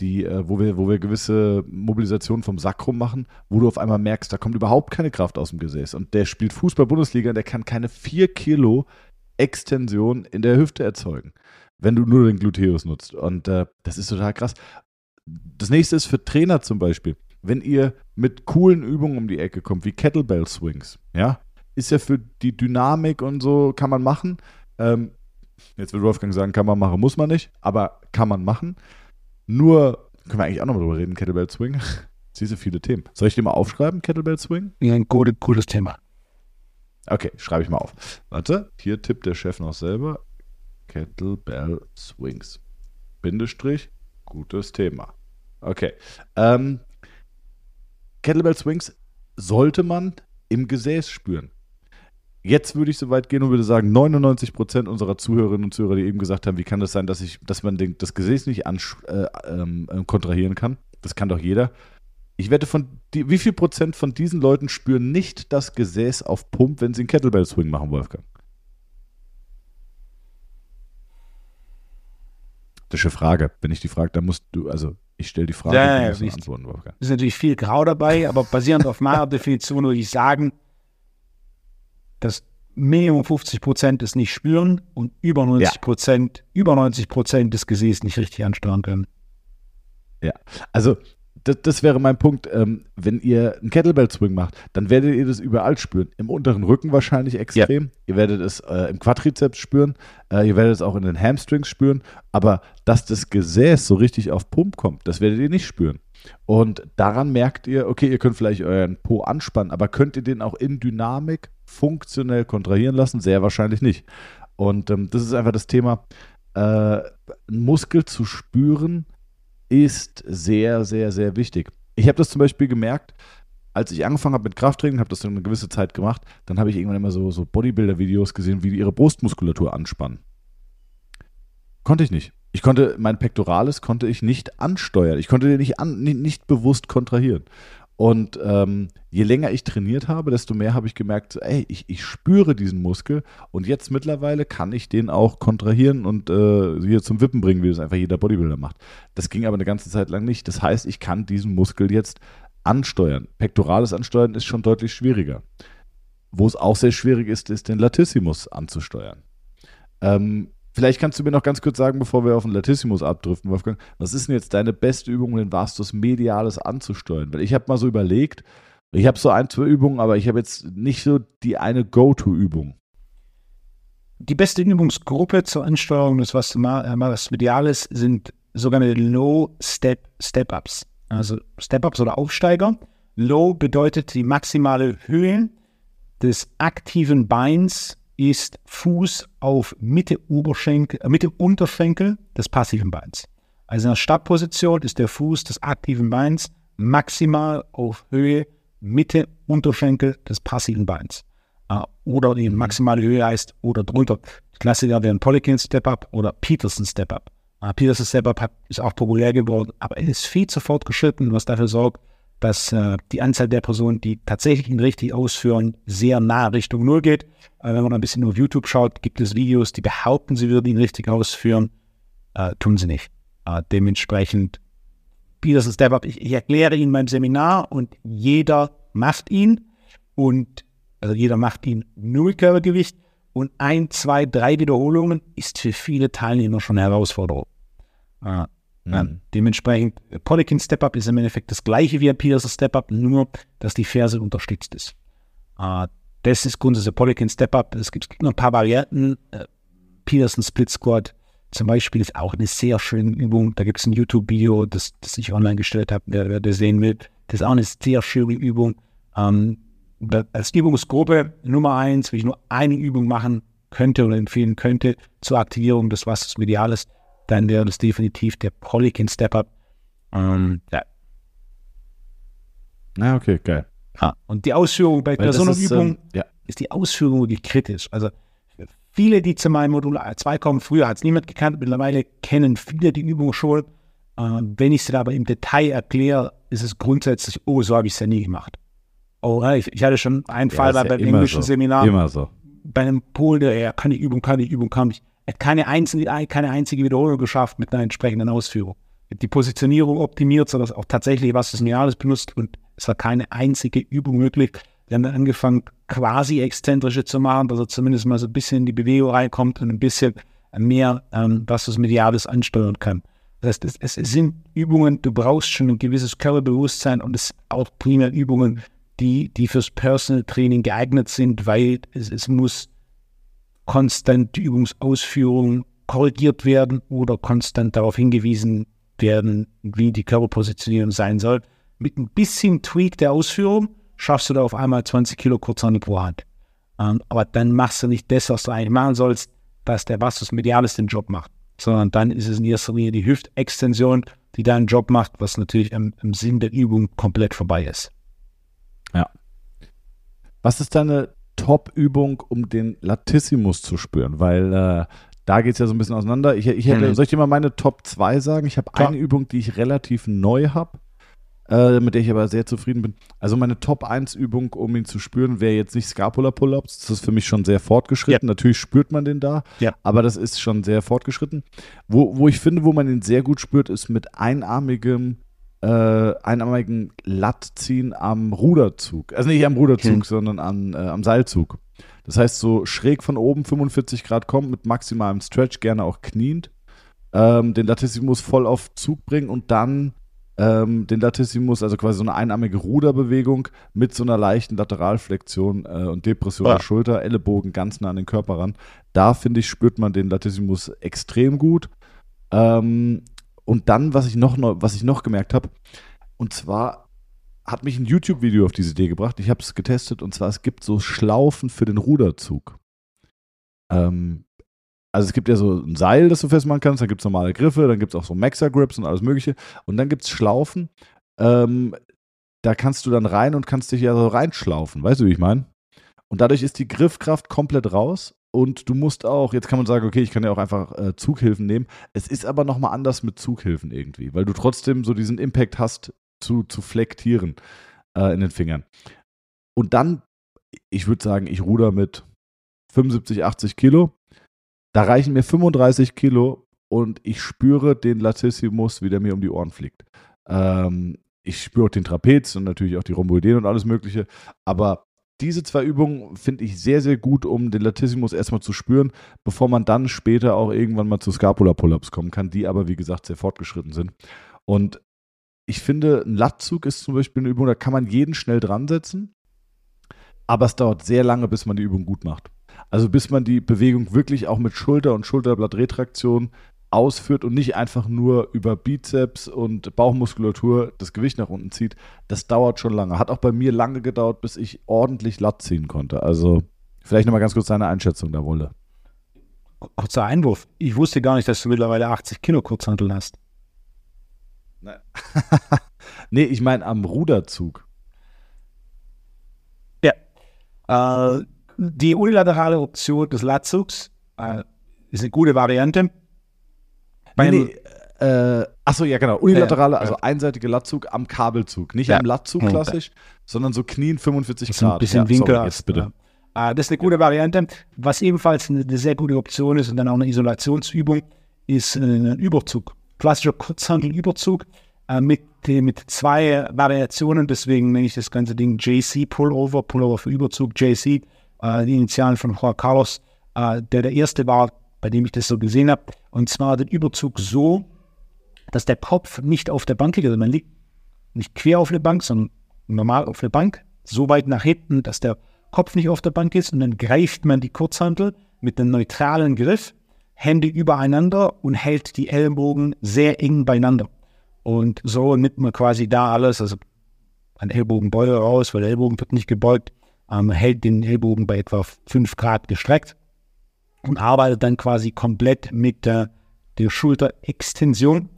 die äh, wo, wir, wo wir gewisse Mobilisationen vom Sakrum machen, wo du auf einmal merkst, da kommt überhaupt keine Kraft aus dem Gesäß. Und der spielt Fußball-Bundesliga und der kann keine 4 Kilo Extension in der Hüfte erzeugen, wenn du nur den Gluteus nutzt. Und äh, das ist total krass. Das nächste ist für Trainer zum Beispiel. Wenn ihr mit coolen Übungen um die Ecke kommt, wie Kettlebell Swings, ja, ist ja für die Dynamik und so, kann man machen. Ähm, jetzt will Wolfgang sagen, kann man machen, muss man nicht, aber kann man machen. Nur, können wir eigentlich auch noch mal drüber reden, Kettlebell Swing. Siehst du viele Themen. Soll ich dir mal aufschreiben, Kettlebell Swing? Ja, ein gutes Thema. Okay, schreibe ich mal auf. Warte, hier tippt der Chef noch selber. Kettlebell Swings. Bindestrich, gutes Thema. Okay. Ähm, Kettlebell Swings sollte man im Gesäß spüren. Jetzt würde ich so weit gehen und würde sagen, 99 Prozent unserer Zuhörerinnen und Zuhörer, die eben gesagt haben, wie kann das sein, dass, ich, dass man den, das Gesäß nicht an, äh, ähm, äh, kontrahieren kann? Das kann doch jeder. Ich wette, von die, wie viel Prozent von diesen Leuten spüren nicht das Gesäß auf Pump, wenn sie einen Kettlebell Swing machen, Wolfgang? Eine Frage. Wenn ich die frage, dann musst du, also ich stelle die Frage, ja, ja, ja, antworten, Wolfgang. Ist natürlich viel Grau dabei, aber basierend auf meiner Definition würde ich sagen, dass Minimum 50 Prozent es nicht spüren und über 90 Prozent, ja. über 90 Prozent des Gesäßes nicht richtig ansteuern können. Ja, also das, das wäre mein Punkt. Ähm, wenn ihr einen Kettlebell Swing macht, dann werdet ihr das überall spüren. Im unteren Rücken wahrscheinlich extrem. Ja. Ihr werdet es äh, im Quadrizeps spüren. Äh, ihr werdet es auch in den Hamstrings spüren. Aber dass das Gesäß so richtig auf Pump kommt, das werdet ihr nicht spüren. Und daran merkt ihr, okay, ihr könnt vielleicht euren Po anspannen, aber könnt ihr den auch in Dynamik funktionell kontrahieren lassen? Sehr wahrscheinlich nicht. Und ähm, das ist einfach das Thema, äh, einen Muskel zu spüren, ist sehr, sehr, sehr wichtig. Ich habe das zum Beispiel gemerkt, als ich angefangen habe mit Krafttraining, habe das dann eine gewisse Zeit gemacht, dann habe ich irgendwann immer so, so Bodybuilder-Videos gesehen, wie die ihre Brustmuskulatur anspannen. Konnte ich nicht. Ich konnte, mein Pectoralis konnte ich nicht ansteuern. Ich konnte den nicht, an, nicht, nicht bewusst kontrahieren. Und ähm, je länger ich trainiert habe, desto mehr habe ich gemerkt, ey, ich, ich spüre diesen Muskel und jetzt mittlerweile kann ich den auch kontrahieren und äh, hier zum Wippen bringen, wie das einfach jeder Bodybuilder macht. Das ging aber eine ganze Zeit lang nicht. Das heißt, ich kann diesen Muskel jetzt ansteuern. Pectoralis ansteuern ist schon deutlich schwieriger. Wo es auch sehr schwierig ist, ist den Latissimus anzusteuern. Ähm, Vielleicht kannst du mir noch ganz kurz sagen, bevor wir auf den Latissimus abdriften, Wolfgang, was ist denn jetzt deine beste Übung, den Vastus Mediales anzusteuern? Weil ich habe mal so überlegt, ich habe so ein, zwei Übungen, aber ich habe jetzt nicht so die eine Go-To-Übung. Die beste Übungsgruppe zur Ansteuerung des Vastus Mediales sind sogenannte Low-Step-Step-Ups. Also Step-Ups oder Aufsteiger. Low bedeutet die maximale Höhe des aktiven Beins ist Fuß auf Mitte, Oberschenkel, äh, Mitte Unterschenkel des passiven Beins. Also in der Startposition ist der Fuß des aktiven Beins maximal auf Höhe Mitte Unterschenkel des passiven Beins. Uh, oder die maximale Höhe heißt oder drunter. Klassiker wären Polykin Step Up oder Peterson Step Up. Uh, Peterson Step Up ist auch populär geworden, aber er ist viel zu fortgeschritten, was dafür sorgt, dass uh, die Anzahl der Personen, die tatsächlich ihn richtig ausführen, sehr nah Richtung Null geht. Äh, wenn man ein bisschen auf YouTube schaut, gibt es Videos, die behaupten, sie würden ihn richtig ausführen. Äh, tun sie nicht. dementsprechend Peterson Step Up, ich, ich erkläre ihn beim Seminar und jeder macht ihn und also jeder macht ihn null Körpergewicht und ein, zwei, drei Wiederholungen ist für viele Teilnehmer schon eine Herausforderung. Mhm. ja, dementsprechend, Polykin Step Up ist im Endeffekt das gleiche wie ein Peterson Step Up, nur dass die Ferse unterstützt ist. Ah, das ist grundsätzlich Polykin Step Up. Es gibt, gibt noch ein paar Varianten. Äh, Peterson Split Squat zum Beispiel ist auch eine sehr schöne Übung. Da gibt es ein YouTube-Video, das, das ich online gestellt habe, wer, wer das sehen will. Das ist auch eine sehr schöne Übung. Ähm, als Übungsgruppe Nummer eins, wenn ich nur eine Übung machen könnte oder empfehlen könnte zur Aktivierung des Wassers Mediales, dann wäre das definitiv der Polykin Step Up. Ähm, ja. Na, okay, geil. Ja, und die Ausführung bei, bei so einer Übung ähm, ja. ist die Ausführung wirklich kritisch. Also viele, die zu meinem Modul 2 kommen, früher hat es niemand gekannt, mittlerweile kennen viele die Übung schon. Äh, wenn ich sie aber im Detail erkläre, ist es grundsätzlich, oh, so habe ich es ja nie gemacht. Oh, ich, ich hatte schon einen ja, Fall bei, beim englischen so. Seminar. Immer so. Bei einem Polen, der ja, kann die Übung, kann die Übung, kann ich. Er hat keine einzige, keine einzige Wiederholung geschafft mit einer entsprechenden Ausführung. Er hat die Positionierung optimiert, sodass auch tatsächlich was das Mediales benutzt und es war keine einzige Übung möglich. Wir haben dann angefangen, quasi exzentrische zu machen, dass er zumindest mal so ein bisschen in die Bewegung reinkommt und ein bisschen mehr, ähm, was das Mediales ansteuern kann. Das heißt, es, es, sind Übungen, du brauchst schon ein gewisses Körperbewusstsein und es sind auch primär Übungen, die, die fürs Personal Training geeignet sind, weil es, es muss konstant die Übungsausführung korrigiert werden oder konstant darauf hingewiesen werden, wie die Körperpositionierung sein soll. Mit ein bisschen Tweak der Ausführung schaffst du da auf einmal 20 Kilo Kurzhandel pro Hand. Ähm, aber dann machst du nicht das, was du eigentlich machen sollst, dass der Vastus Medialis den Job macht, sondern dann ist es in erster Linie die Hüftextension, die deinen Job macht, was natürlich im, im Sinn der Übung komplett vorbei ist. Ja. Was ist deine Top-Übung, um den Latissimus zu spüren? Weil äh, da geht es ja so ein bisschen auseinander. Ich, ich hätte, mhm. Soll ich dir mal meine Top 2 sagen? Ich habe eine Übung, die ich relativ neu habe äh, mit der ich aber sehr zufrieden bin. Also meine Top-1-Übung, um ihn zu spüren, wäre jetzt nicht Scapula-Pull-Ups. Das ist für mich schon sehr fortgeschritten. Ja. Natürlich spürt man den da, ja. aber das ist schon sehr fortgeschritten. Wo, wo ich finde, wo man ihn sehr gut spürt, ist mit einarmigem äh, einarmigen Lattziehen am Ruderzug. Also nicht am Ruderzug, hm. sondern an, äh, am Seilzug. Das heißt, so schräg von oben 45 Grad kommt mit maximalem Stretch, gerne auch kniend, ähm, den Latissimus voll auf Zug bringen und dann ähm, den Latissimus, also quasi so eine einarmige Ruderbewegung mit so einer leichten Lateralflexion äh, und Depression ja. der Schulter, Ellenbogen ganz nah an den Körper ran. Da finde ich, spürt man den Latissimus extrem gut. Ähm, und dann, was ich noch, was ich noch gemerkt habe, und zwar hat mich ein YouTube-Video auf diese Idee gebracht. Ich habe es getestet und zwar es gibt so Schlaufen für den Ruderzug. Ähm, also es gibt ja so ein Seil, das du festmachen kannst, dann gibt es normale Griffe, dann gibt es auch so Maxa-Grips und alles mögliche. Und dann gibt es Schlaufen, ähm, da kannst du dann rein und kannst dich ja so reinschlaufen. Weißt du, wie ich meine? Und dadurch ist die Griffkraft komplett raus und du musst auch, jetzt kann man sagen, okay, ich kann ja auch einfach äh, Zughilfen nehmen. Es ist aber nochmal anders mit Zughilfen irgendwie, weil du trotzdem so diesen Impact hast, zu, zu flektieren äh, in den Fingern. Und dann, ich würde sagen, ich ruder mit 75, 80 Kilo da reichen mir 35 Kilo und ich spüre den Latissimus, wie der mir um die Ohren fliegt. Ähm, ich spüre auch den Trapez und natürlich auch die Rhomboideen und alles Mögliche. Aber diese zwei Übungen finde ich sehr, sehr gut, um den Latissimus erstmal zu spüren, bevor man dann später auch irgendwann mal zu Scapula-Pull-Ups kommen kann, die aber, wie gesagt, sehr fortgeschritten sind. Und ich finde, ein Lattzug ist zum Beispiel eine Übung, da kann man jeden schnell dran setzen, aber es dauert sehr lange, bis man die Übung gut macht. Also bis man die Bewegung wirklich auch mit Schulter- und Schulterblattretraktion ausführt und nicht einfach nur über Bizeps und Bauchmuskulatur das Gewicht nach unten zieht, das dauert schon lange. Hat auch bei mir lange gedauert, bis ich ordentlich Latt ziehen konnte. Also vielleicht nochmal ganz kurz deine Einschätzung da, Wolle. Kurzer Einwurf. Ich wusste gar nicht, dass du mittlerweile 80 Kilo Kurzhantel hast. Nee, ich meine am Ruderzug. Ja. Äh, die unilaterale Option des Latzugs äh, ist eine gute Variante. Nee, nee, äh, achso, ja, genau. Unilaterale, also einseitige Latzug am Kabelzug. Nicht Ja. am Latzug klassisch, sondern so knien 45 Das ist ein Grad. bisschen ja, Winkel. sorry, jetzt bitte. Äh, das ist eine gute Variante. Was ebenfalls eine, eine sehr gute Option ist und dann auch eine Isolationsübung, ist äh, ein Überzug. Klassischer Kurzhantelüberzug äh, mit, äh, mit zwei Variationen. Deswegen nenne ich das ganze Ding JC Pullover, Pullover für Überzug, JC, äh, die Initialen von Juan Carlos, äh, der der erste war, bei dem ich das so gesehen habe. Und zwar den Überzug so, dass der Kopf nicht auf der Bank liegt. Also man liegt nicht quer auf der Bank, sondern normal auf der Bank, so weit nach hinten, dass der Kopf nicht auf der Bank ist und dann greift man die Kurzhantel mit einem neutralen Griff, Hände übereinander und hält die Ellbogen sehr eng beieinander. Und so nimmt man quasi da alles, also ein Ellbogenbeuger raus, weil der Ellbogen wird nicht gebeugt, ähm, hält den Ellbogen bei etwa 5 Grad gestreckt und arbeitet dann quasi komplett mit äh, der Schulterextension,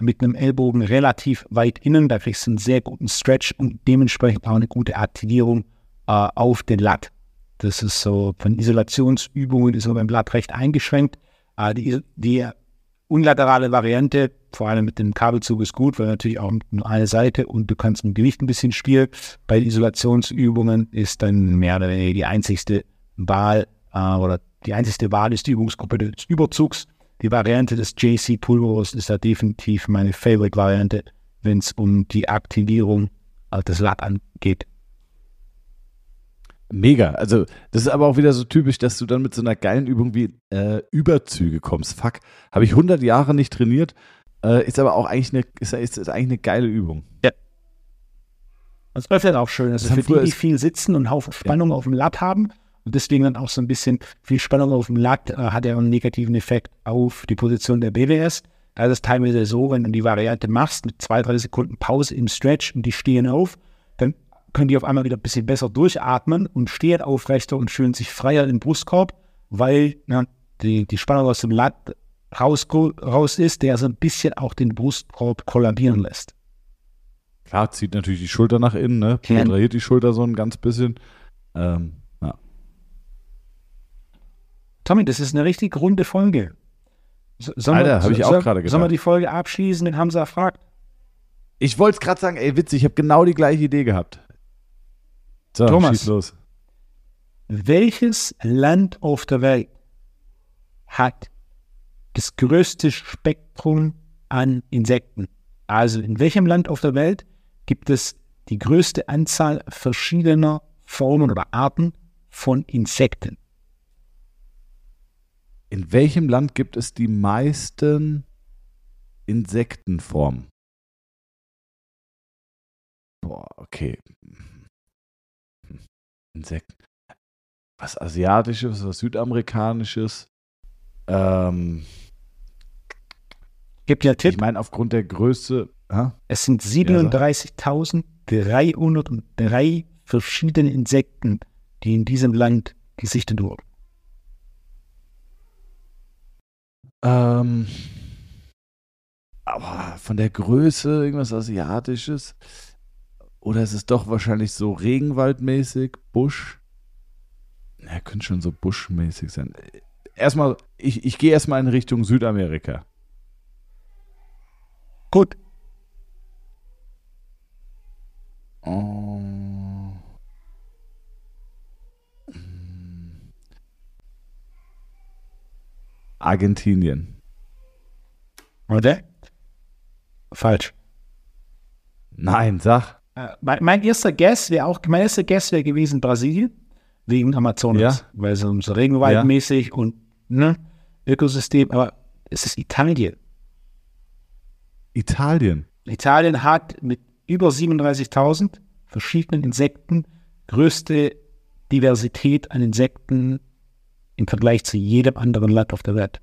mit einem Ellbogen relativ weit innen. Da kriegst du einen sehr guten Stretch und dementsprechend auch eine gute Aktivierung äh, auf den Lat. Das ist so von Isolationsübungen ist aber beim Lat recht eingeschränkt. Äh, die, die unilaterale Variante, vor allem mit dem Kabelzug, ist gut, weil natürlich auch nur eine Seite und du kannst mit Gewicht ein bisschen spielen. Bei Isolationsübungen ist dann mehr oder weniger die einzigste Wahl äh, oder die einzigste Wahl ist die Übungsgruppe des Überzugs. Die Variante des JC Pulvers ist da definitiv meine Favorite-Variante, wenn es um die Aktivierung äh, des Lat angeht. Mega. Also, das ist aber auch wieder so typisch, dass du dann mit so einer geilen Übung wie äh, Überzüge kommst. Fuck. Habe ich 100 Jahre nicht trainiert. Äh, ist aber auch eigentlich eine, ist, ist, ist eigentlich eine geile Übung. Das läuft dann auch schön. Also Das für die, die viel sitzen und einen Haufen Spannung auf dem Lat haben und deswegen dann auch so ein bisschen viel Spannung auf dem Lat, äh, hat ja einen negativen Effekt auf die Position der BWS. Da ist es teilweise so, wenn du die Variante machst mit zwei, drei Sekunden Pause im Stretch und die stehen auf, dann können die auf einmal wieder ein bisschen besser durchatmen und stehen aufrechter und fühlen sich freier im Brustkorb, weil ja, die, die Spannung aus dem Lat raus, raus ist, der so ein bisschen auch den Brustkorb kollabieren lässt. Klar, zieht natürlich die Schulter nach innen, ne? Kontrahiert die Schulter so ein ganz bisschen. Ähm. Tommy, das ist eine richtig runde Folge. So, sollen Alter, wir- hab ich auch gerade Sollen wir gedacht. die Folge abschließen mit Hamza fragt? Ich wollte es gerade sagen, ey, witzig, ich habe genau die gleiche Idee gehabt. So, Thomas. schieß los. Welches Land auf der Welt hat das größte Spektrum an Insekten? Also in welchem Land auf der Welt gibt es die größte Anzahl verschiedener Formen oder Arten von Insekten? In welchem Land gibt es die meisten Insektenformen? Boah, okay. Hm. Insekten. Was Asiatisches, was Südamerikanisches. Ähm, Gibt ja einen ich Tipp, meine, aufgrund der Größe. Hä? es sind 37.303 verschiedene Insekten, die in diesem Land gesichtet wurden. Ähm, aber von der Größe irgendwas Asiatisches? Oder ist es doch wahrscheinlich so Regenwaldmäßig, Busch? Ja, könnte schon so buschmäßig sein. Erstmal, ich, ich gehe erstmal in Richtung Südamerika. Gut, Oh. Argentinien. oder? Falsch. Nein, sag. Äh, mein, mein erster Guess wäre auch, mein erster Guess wäre gewesen Brasilien, wegen Amazonas, Ja. weil so, so regenwaldmäßig und ne, Ökosystem, aber es ist Italien. Italien. Italien hat mit über 37.000 verschiedenen Insekten größte Diversität an Insekten im Vergleich zu jedem anderen Land auf der Welt.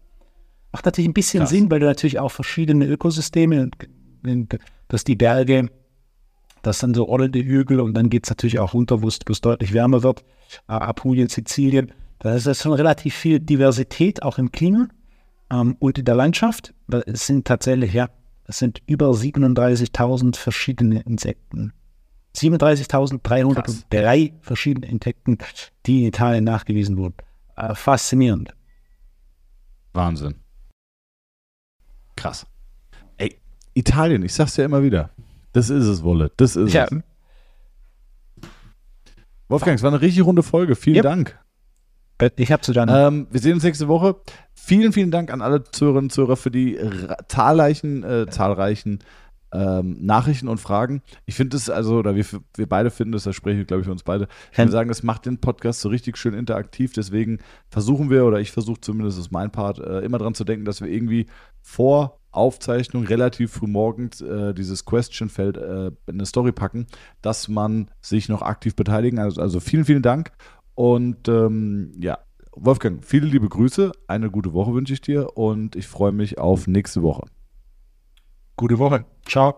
Macht natürlich ein bisschen Krass. Sinn, weil du natürlich auch verschiedene Ökosysteme, dass die Berge, das dann so rollende Hügel und dann geht es natürlich auch runter, wo es es deutlich wärmer wird. Apulien, Sizilien, da ist schon relativ viel Diversität auch im Klima ähm, und in der Landschaft. Das sind tatsächlich, ja, Das sind über 37.000 verschiedene Insekten. 37.303 verschiedene Insekten, die in Italien nachgewiesen wurden. Äh, faszinierend. Wahnsinn. Krass. Ey, Italien, ich sag's ja immer wieder. Das ist es, Wolle. Das ist ja. es. Wolfgang, es war eine richtig runde Folge. Vielen yep. Dank. Ich habe zu dann. Ähm, wir sehen uns nächste Woche. Vielen, vielen Dank an alle Zuhörerinnen und Zuhörer für die zahlreichen, äh, zahlreichen ähm, Nachrichten und Fragen. Ich finde es also, oder wir, wir beide finden es, da spreche ich glaube ich für uns beide. Ich würde sagen, es macht den Podcast so richtig schön interaktiv. Deswegen versuchen wir, oder ich versuche zumindest, das ist mein Part, äh, immer dran zu denken, dass wir irgendwie vor Aufzeichnung relativ früh morgens äh, dieses Question-Feld äh, in eine Story packen, dass man sich noch aktiv beteiligen. Also, also vielen, vielen Dank. Und ähm, ja, Wolfgang, viele liebe Grüße. Eine gute Woche wünsche ich dir und ich freue mich auf nächste Woche. Gute Woche. Ciao.